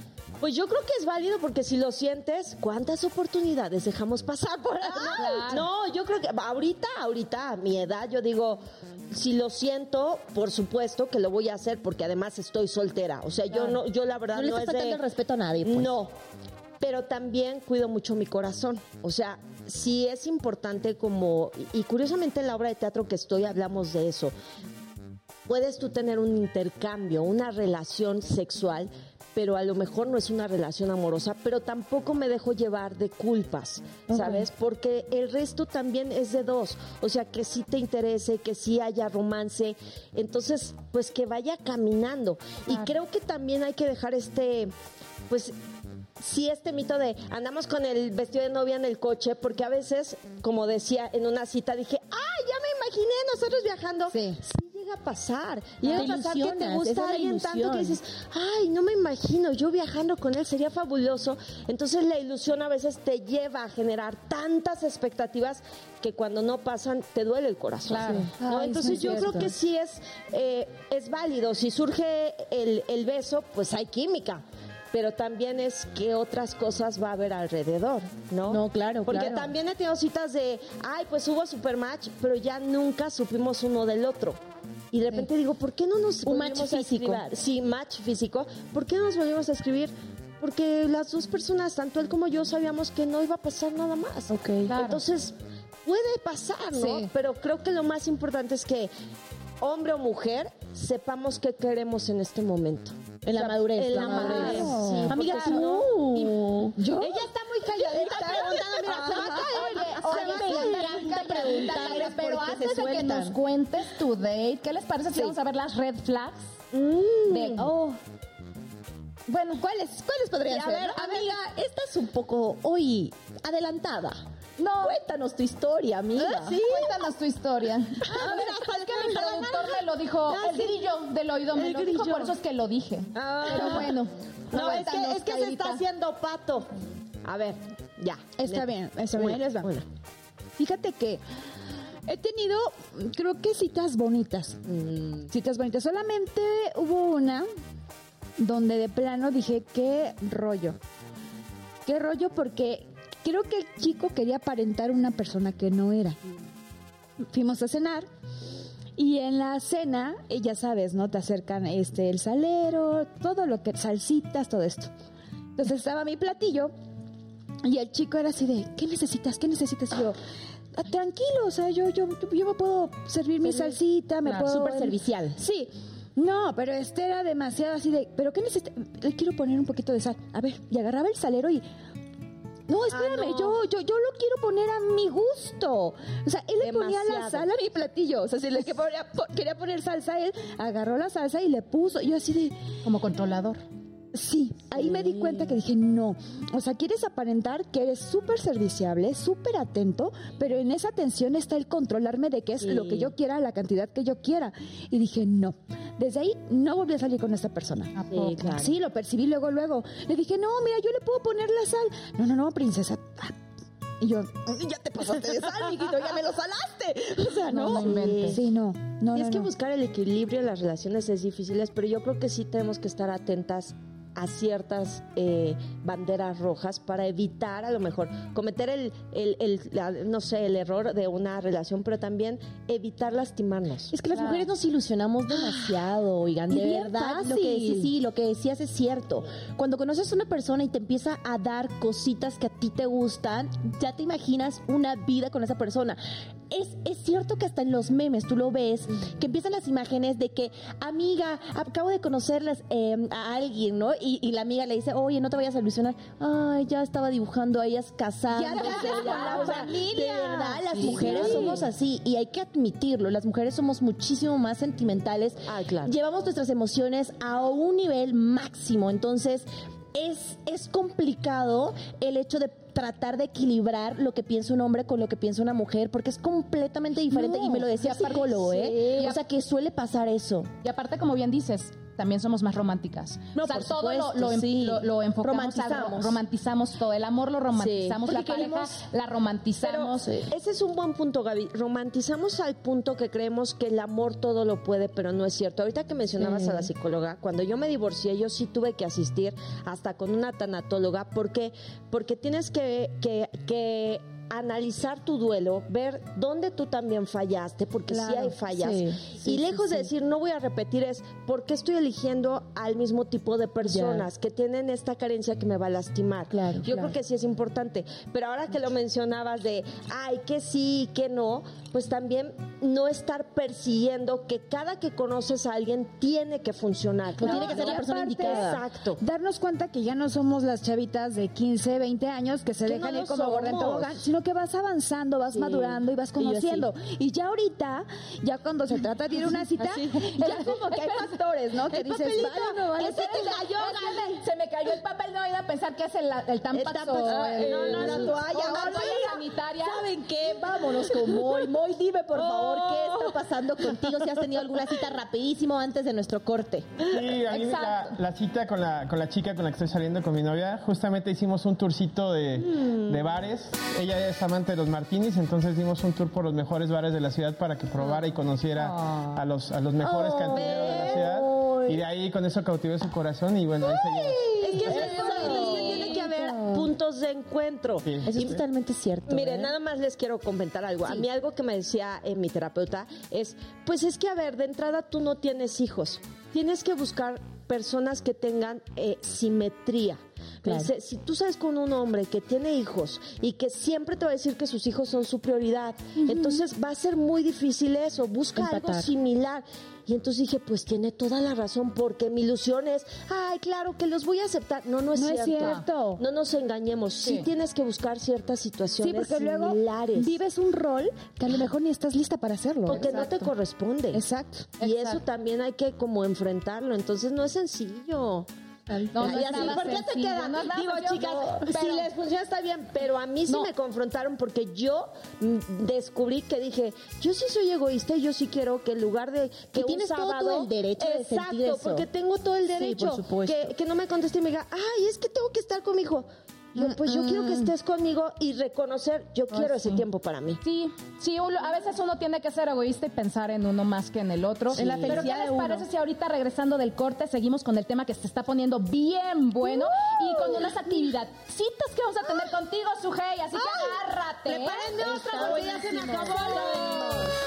Pues yo creo que es válido porque si lo sientes, ¿cuántas oportunidades dejamos pasar por ahí? No, yo creo que ahorita, ahorita, a mi edad, yo digo, si lo siento, por supuesto que lo voy a hacer porque además estoy soltera. O sea, yo no, yo la verdad No le no es de- el respeto a nadie, pues. No, pero también cuido mucho mi corazón. O sea, sí es importante como, y curiosamente en la obra de teatro que estoy hablamos de eso. Puedes tú tener un intercambio, una relación sexual, pero a lo mejor no es una relación amorosa, pero tampoco me dejo llevar de culpas, ¿sabes? Porque el resto también es de dos, o sea, que sí te interese, que sí haya romance, entonces, pues que vaya caminando. Y creo que también hay que dejar este, pues sí este mito de andamos con el vestido de novia en el coche, porque a veces, como decía en una cita, dije, ¡ay, ya me imaginé nosotros viajando! Sí. Llega a pasar. Llega Te a pasar que te gusta alguien tanto que dices, ¡ay, no me imagino! Yo viajando con él sería fabuloso. Entonces la ilusión a veces te lleva a generar tantas expectativas que cuando no pasan te duele el corazón. Claro. ¿no? Ay, Entonces yo creo que sí es, eh, es válido. Si surge el, el beso, pues hay química. Pero también es que otras cosas va a haber alrededor, ¿no? No, claro, Porque claro. también he tenido citas de, ay, pues hubo supermatch, pero ya nunca supimos uno del otro. Y de repente digo, ¿por qué no nos Un match a físico. Sí, match físico. ¿Por qué no nos volvimos a escribir? Porque las dos personas, tanto él como yo, sabíamos que no iba a pasar nada más. Ok. Claro. Entonces, puede pasar, ¿no? Sí. Pero creo que lo más importante es que hombre o mujer sepamos qué queremos en este momento. En la madurez, En la la madurez. madurez. Sí, Amiga, no-. Ella está muy calladita preguntando, mira, preguntarles pero antes de que nos cuentes tu date, ¿qué les parece si Sí. vamos a ver las red flags? Mm. De, Oh, Bueno, ¿cuáles, cuáles podrían a ser? ver, amiga, esta es un poco hoy adelantada. No. Cuéntanos tu historia, amiga. ¿Sí? Cuéntanos tu historia. Ah, mira, es que mi productor me lo dijo, el grillo del oído me El lo dijo, por eso es que lo dije. Ah. Pero bueno. No, es que, cuéntanos, es que se está haciendo pato. A ver, ya. Está Le- bien, está bien. Fíjate que he tenido, creo que citas bonitas. Mm. Citas bonitas. Solamente hubo una donde de plano dije, qué rollo. Qué rollo porque creo que el chico quería aparentar una persona que no era. Fuimos a cenar. Y en la cena, eh, ya sabes, ¿no? Te acercan este el salero, todo lo que, salsitas, todo esto. Entonces estaba mi platillo y el chico era así de, ¿qué necesitas? ¿Qué necesitas? Y yo, "Ah, tranquilo, o sea, yo, yo, yo me puedo servir mi salsita, me Claro, puedo... súper servicial. Sí. No, pero este era demasiado así de, ¿pero qué necesitas? Le quiero poner un poquito de sal. A ver, y agarraba el salero y... No, espérame, no. yo, yo, yo lo quiero poner a mi gusto. O sea, él le ponía la sal a mi platillo. O sea, si le quería poner salsa, él agarró la salsa y le puso. Yo así de, Como controlador. Sí, ahí me di cuenta que dije, no, o sea, quieres aparentar que eres súper serviciable, súper atento, pero en esa atención está el controlarme de qué es lo que yo quiera, la cantidad que yo quiera. Y dije, no, desde ahí no volví a salir con esta persona. ¿A poco? claro. Sí, lo percibí luego, luego. Le dije, no, mira, yo le puedo poner la sal. No, no, no, princesa. Ah. Y yo, ya te pasaste de sal, mijito, ya me lo salaste. O sea, No, no. Sí, no, no, Y no, es que no. buscar el equilibrio en las relaciones es difícil, pero yo creo que sí tenemos que estar atentas a ciertas eh, banderas rojas para evitar a lo mejor cometer el, el- el- la- no sé, el error de una relación, pero también evitar lastimarnos. Es que las mujeres nos ilusionamos demasiado, oigan, de verdad. Lo fácil. que, sí, sí, lo que decías es cierto. Cuando conoces a una persona y te empieza a dar cositas que a ti te gustan, ya te imaginas una vida con esa persona. Es, es cierto que hasta en los memes tú lo ves, que empiezan las imágenes de que, amiga, acabo de conocerles eh, a alguien, ¿no? Y, y la amiga le dice, oye, no te vayas a ilusionar. Ay, ya estaba dibujando a ellas casándose. Ya la o sea, familia. De verdad, las Sí. mujeres somos así y hay que admitirlo. Las mujeres somos muchísimo más sentimentales. Ay, claro. Llevamos nuestras emociones a un nivel máximo. Entonces, es, es complicado el hecho de tratar de equilibrar lo que piensa un hombre con lo que piensa una mujer, porque es completamente diferente. No, y me lo decía aparte- psicólogo, ¿eh? sí. O sea, que suele pasar eso. Y aparte, como bien dices, también somos más románticas. No, o sea, por todo supuesto, lo, lo, sí. lo- lo enfocamos, a- Romantizamos. romantizamos todo. El amor lo romantizamos, Sí. la pareja queremos- la romantizamos. Pero ese es un buen punto, Gaby. Romantizamos al punto que creemos que el amor todo lo puede, pero no es cierto. Ahorita que mencionabas a la psicóloga, cuando yo me divorcié, yo sí tuve que asistir hasta con una tanatóloga. ¿Por qué? Porque tienes que, que, que analizar tu duelo, ver dónde tú también fallaste, porque sí Claro, hay fallas. sí, y sí, lejos sí, de sí. decir, no voy a repetir, es por qué estoy eligiendo al mismo tipo de personas que tienen esta carencia que me va a lastimar. Claro, yo claro. creo que sí es importante. Pero ahora que lo mencionabas de, ay, que sí, que no, pues también no estar persiguiendo que cada que conoces a alguien tiene que funcionar. No, tiene que ser la persona aparte, indicada. Exacto. Darnos cuenta que ya no somos las chavitas de 15, 20 años que se dejan no ir como gorda en tobogán, sino que vas avanzando, vas Sí. madurando y vas Y así. conociendo. Y ya ahorita, ya cuando se trata de ir a una cita, ya como que hay factores, ¿no? Que El dices, papelito, vale no vale. ese te cayó. Se me cayó el papel, no iba a pensar que es el, el tampax tampax, o ah, el- no, no, no, toalla, o la toalla sanitaria. ¿Saben qué? Vámonos con Moy. Moy, dime por favor qué está pasando contigo. Si has tenido alguna cita rapidísimo antes de nuestro corte. Sí, a mí la, la cita con la, con la chica con la que estoy saliendo con mi novia, justamente hicimos un tourcito de, de bares. Ella es amante de los martinis, entonces dimos un tour por los mejores bares de la ciudad para que probara y conociera a, los, a los mejores cantineros de la ciudad. Y de ahí con eso cautivé su corazón y bueno, ahí seguimos. Es que, puntos de encuentro. Sí. Eso es totalmente cierto. Mire, ¿eh? nada más les quiero comentar algo. A mí algo que me decía eh, mi terapeuta es, pues es que a ver, de entrada tú no tienes hijos. Tienes que buscar personas que tengan eh, simetría. Me Claro. dice, si tú sabes con un hombre que tiene hijos y que siempre te va a decir que sus hijos son su prioridad, entonces va a ser muy difícil eso. Busca algo similar. Y entonces dije, pues tiene toda la razón, porque mi ilusión es, ay, claro que los voy a aceptar. No, no es No es cierto. No nos engañemos. Sí. Sí. tienes que buscar ciertas Sí, situaciones porque luego similares. vives un rol que a lo mejor ni estás lista para hacerlo. porque no te corresponde. Exacto. Y eso también hay que como enfrentarlo. Entonces no es sencillo. No, no así, ¿por qué se sencillo, queda? no es nada Digo, chicas, si les funciona está bien, pero a mí sí me confrontaron porque yo mm, descubrí que dije, yo sí soy egoísta y yo sí quiero que en lugar de que Y tienes un todo el derecho de exacto, sentir eso. porque tengo todo el Sí, derecho, por supuesto. que, que no me conteste y me diga, ay, es que tengo que estar con mi hijo. Pues yo quiero que estés conmigo y reconocer, yo quiero ese sí. tiempo para mí. Sí, sí, uno- a veces uno tiene que ser egoísta y pensar en uno más que en el otro. En la Pero ¿qué les parece si ahorita regresando del corte seguimos con el tema que se está poniendo bien bueno y con unas actividades que vamos a tener contigo, Sujei? Así que agárrate. ¿eh? prepárenme otra porque ya se me buenísimo. acabó.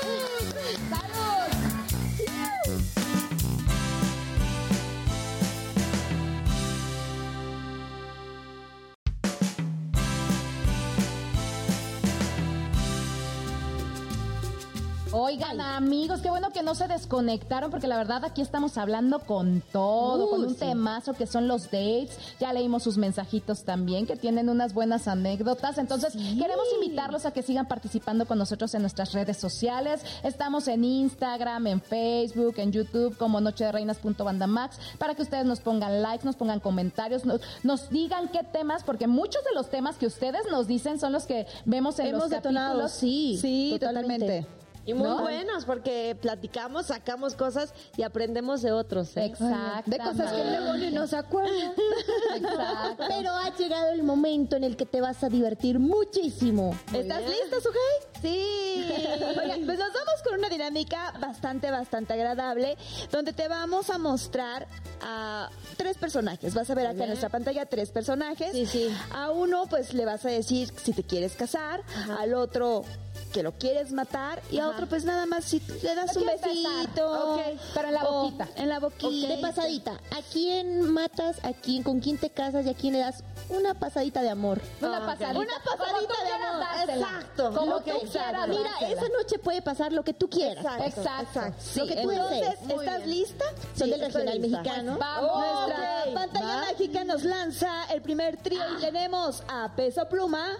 Oigan, amigos, qué bueno que no se desconectaron porque la verdad aquí estamos hablando con todo, con un temazo que son los dates. Ya leímos sus mensajitos también que tienen unas buenas anécdotas. Entonces, queremos invitarlos a que sigan participando con nosotros en nuestras redes sociales. Estamos en Instagram, en Facebook, en YouTube como Noche de Reinas.bandamax para que ustedes nos pongan likes, nos pongan comentarios, nos, nos digan qué temas, porque muchos de los temas que ustedes nos dicen son los que vemos en Hemos los detonado, capítulos. sí. Sí, totalmente. Y muy ¿No? buenos porque platicamos, sacamos cosas y aprendemos de otros. ¿eh? Exacto. De cosas que luego ni nos acuerdan. Exacto. Pero ha llegado el momento en el que te vas a divertir muchísimo. ¿Estás lista, Sujei? Sí. Oigan, pues nos vamos con una dinámica bastante, bastante agradable, donde te vamos a mostrar a tres personajes. Vas a ver acá en nuestra pantalla tres personajes. Sí, sí. A uno, pues le vas a decir si te quieres casar, al otro que lo quieres matar y a otro pues nada más si le das un besito. Ok, pero en la boquita. En la boquita. De pasadita, ¿a quién matas? ¿A quién? ¿Con quién te casas? ¿Y a quién le das una pasadita de amor? Una pasadita. Una pasadita de amor. dársela. Exacto. Como Lo tú que quieras, Mira, esa noche puede pasar lo que tú quieras. Exacto. lo que tú Entonces, ¿estás bien. lista? Son del Sí, regional lista. mexicano. Vamos. Nuestra Ok, pantalla mágica nos lanza el primer trío y tenemos a Peso Pluma,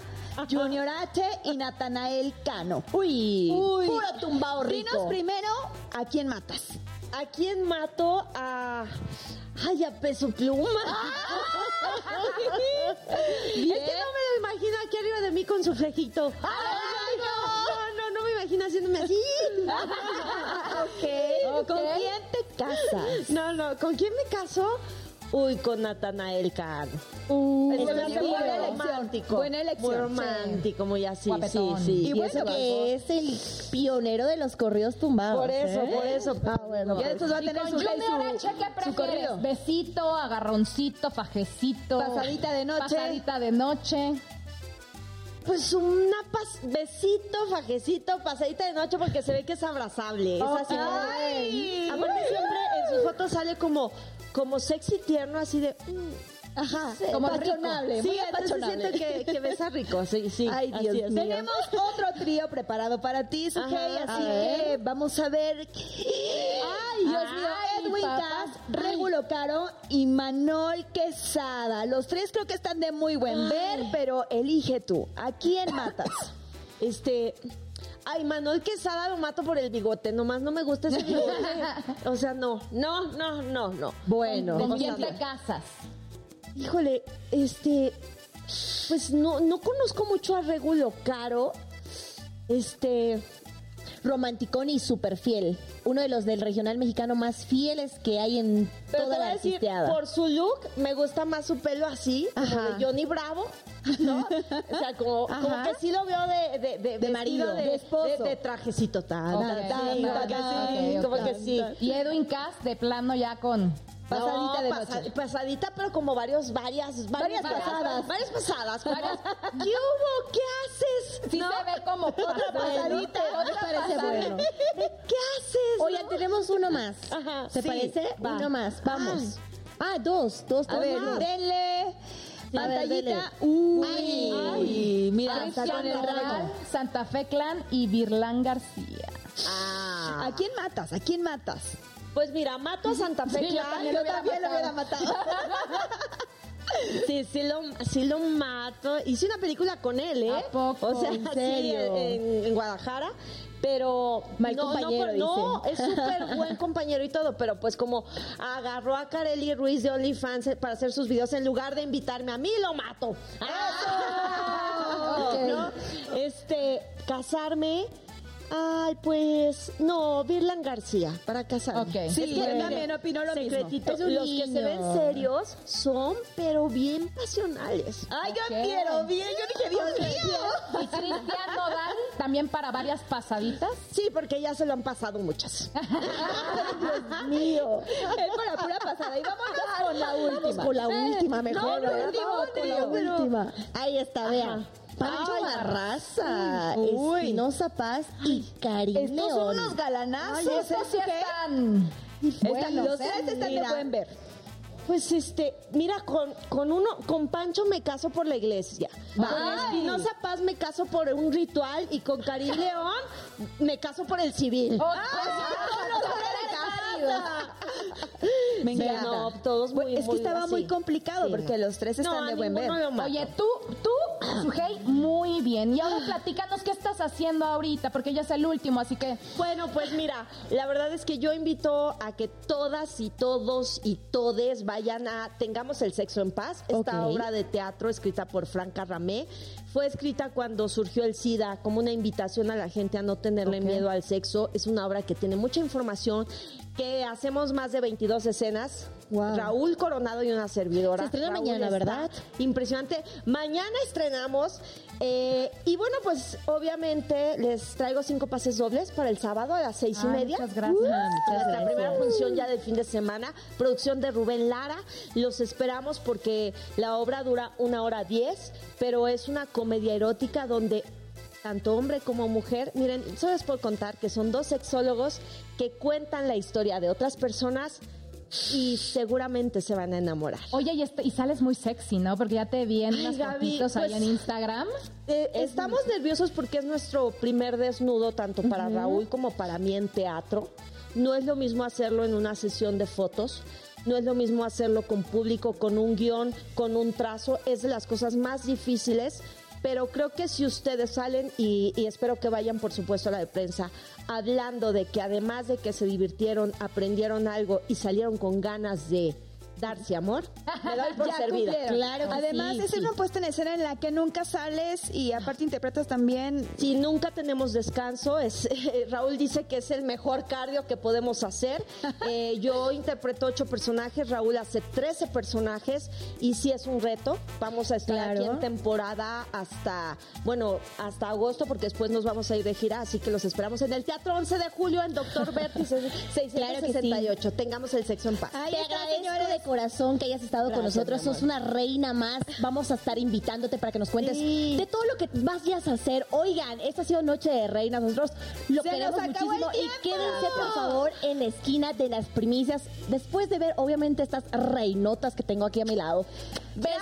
Junior H y Natanael Cano. Uy, Uy. puro tumbao rico. Dinos primero a quién matas. ¿A quién mato? A. Ay, a peso pluma. Es que no me lo imagino aquí arriba de mí con su flejito. Ay, no, no, no me imagino haciéndome así. ok. ¿Con quién te casas? No, no, ¿con quién me caso? Uy, con Natanael Cano. Es Es buena elección. romántico. Buena elección. Muy romántico, muy así, Guapetón. sí, sí. Y, Y eso bueno, que es el pionero de los corridos tumbados. Por eso, ¿eh? por eso. Ah, bueno. Ya pues. después va a Y tener su, su- H, ¿qué su corrido. Besito, agarroncito, fajecito. Pasadita de noche. Pasadita de noche. Pues una pas besito, fajecito, pasadita de noche porque se ve que es abrazable. Es así. Ay. Aparte siempre en sus fotos sale como, como sexy tierno, así de. mm, Ajá, Como apachonable, Sí, muy apachonable. siento que, que besa rico. Sí, sí. Ay, Dios mío. Tenemos otro trío preparado para ti, Sujei, así que vamos a ver. Ay, Dios mío, Edwin. Cass, Regulo Caro y Manol Quesada. Los tres creo que están de muy buen ver, pero elige tú. ¿A quién matas? Este. Ay, Manuel Quesada lo mato por el bigote. Nomás no me gusta ese bigote. O sea, no, no, no, no, no. Bueno, ¿Con quién te casas? Híjole, este, pues no, no conozco mucho a Regulo Caro. Este, romanticón y súper fiel. Uno de los del regional mexicano más fieles que hay en pero toda te voy la a decir, artisteada. por su look, me gusta más su pelo así, como Ajá. de Johnny Bravo, ¿no? O sea, como, como que sí lo veo de, de, de, marido, de, de esposo. de, trajecito tan, Ok. tan, Tan, sí, tan, como que sí, que. Y Edwin Cass de plano ya con... Pasadita No, de pasa- noche. Pasadita, pero como varios, varias, varias, Varias pasadas. Varias pasadas. Varias, ¿Qué hubo? ¿Qué haces? Sí ¿No? se ve como Otra pasadita. Me parece bueno. ¿Qué haces? No? tenemos uno más. Ajá, ¿Te sí, parece? va. Uno más. Vamos. Ah, dos, dos, A dos ver, denle A ver, pantallita. Uy, Ay. mira, está con el ramo. Santa Fe Clan y Virlán García. Ah. ¿A quién matas? ¿A quién matas? Pues mira, mato a Santa Fe Sí, yo Clan. también Yo lo hubiera también lo hubiera matado. Sí, sí lo, sí lo mato. Hice una película con él, ¿eh? ¿A poco? O sea, ¿En sí, en, en Guadalajara. Pero Mal no, compañero, no, no, es súper buen compañero y todo, pero pues como agarró a Kareli Ruiz de OnlyFans para hacer sus videos en lugar de invitarme a mí, lo mato. Ah. ¿no? Este, casarme, ay, pues, no, Virlan García, para casarme. Ok. Sí, Es que, yo mire, también opino lo mismo. secretito, Es un los que se niño. ven serios son, pero bien pasionales. Ay, yo Ok. quiero bien. Yo dije, Dios mío. Y Cristian Nodal también para varias pasaditas. Sí, porque ya se lo han pasado muchas. Dios mío. Es por la pura pasada. Y vámonos con la última. Vamos con la última, mejor. no, ¿verdad? último Vamos con la última. Ahí está, vea. Pancho Ay, Barraza, uy. Espinosa Paz y Karim Estos son unos galanazos. Ay, estos ¿eh, sí están... Están- buenos, los tres están Mira. buen ver. Pues este, mira, con, con uno, con Pancho me caso por la iglesia. Con. Espinosa Paz me caso por un ritual y con Karim León me caso por el civil. Ok. Me encanta. no, todos muy, es que muy estaba así. muy complicado Sí. porque los tres están No, de buen ver. Oye, tú, tú, Sujei, muy bien. Y ahora platícanos qué estás haciendo ahorita, porque ya es el último, así que... Bueno, pues mira, la verdad es que yo invito a que todas y todos y todes vayan a Tengamos el sexo en paz, esta obra de teatro escrita por Franca Ramé. Fue escrita cuando surgió el SIDA como una invitación a la gente a no tenerle miedo al sexo. Es una obra que tiene mucha información, que hacemos más de 22 escenas. Wow. Raúl Coronado y una servidora. Se estrena Raúl mañana, ¿verdad? Impresionante. Mañana estrenamos. eh, y bueno, pues obviamente les traigo cinco pases dobles para el sábado a las seis y media. muchas gracias. Uh, Muchas nuestra gracias. primera función ya del fin de semana. Producción de Rubén Lara. Los esperamos porque la obra dura una hora diez, pero es una comedia erótica donde tanto hombre como mujer, miren, solo les puedo contar que son dos sexólogos que cuentan la historia de otras personas y seguramente se van a enamorar. Oye, y, este, y sales muy sexy, ¿no? Porque ya te vi en unas Gaby, fotitos ahí pues, en Instagram. Eh, estamos nerviosos porque es nuestro primer desnudo, tanto para Raúl como para mí en teatro. No es lo mismo hacerlo en una sesión de fotos. No es lo mismo hacerlo con público, con un guion, con un trazo. Es de las cosas más difíciles. Pero creo que si ustedes salen, y, y espero que vayan, por supuesto, a la de prensa, hablando de que además de que se divirtieron, aprendieron algo y salieron con ganas de darse amor, me doy por Ya servida. cumplieron. Claro Además, sí, es sí. una puesta en escena en la que nunca sales y aparte interpretas también. Si nunca tenemos descanso, es, Raúl dice que es el mejor cardio que podemos hacer. Eh, yo interpreto ocho personajes, Raúl hace 13 personajes y sí es un reto. Vamos a estar aquí Claro. en temporada hasta, bueno, hasta agosto porque después nos vamos a ir de gira, así que los esperamos en el Teatro 11 de Julio en Doctor Vértice Claro que sí. 668. Tengamos el sexo en paz. Ahí Te agradezco de corazón que hayas estado con nosotros. Sos una reina más. Vamos a estar invitándote para que nos cuentes Sí. de todo lo que vayas a hacer. Oigan, esta ha sido Noche de Reinas. Nosotros lo Se queremos muchísimo. Y quédense, por favor, en la esquina de las primicias. Después de ver, obviamente, estas reinotas que tengo aquí a mi lado. Besote,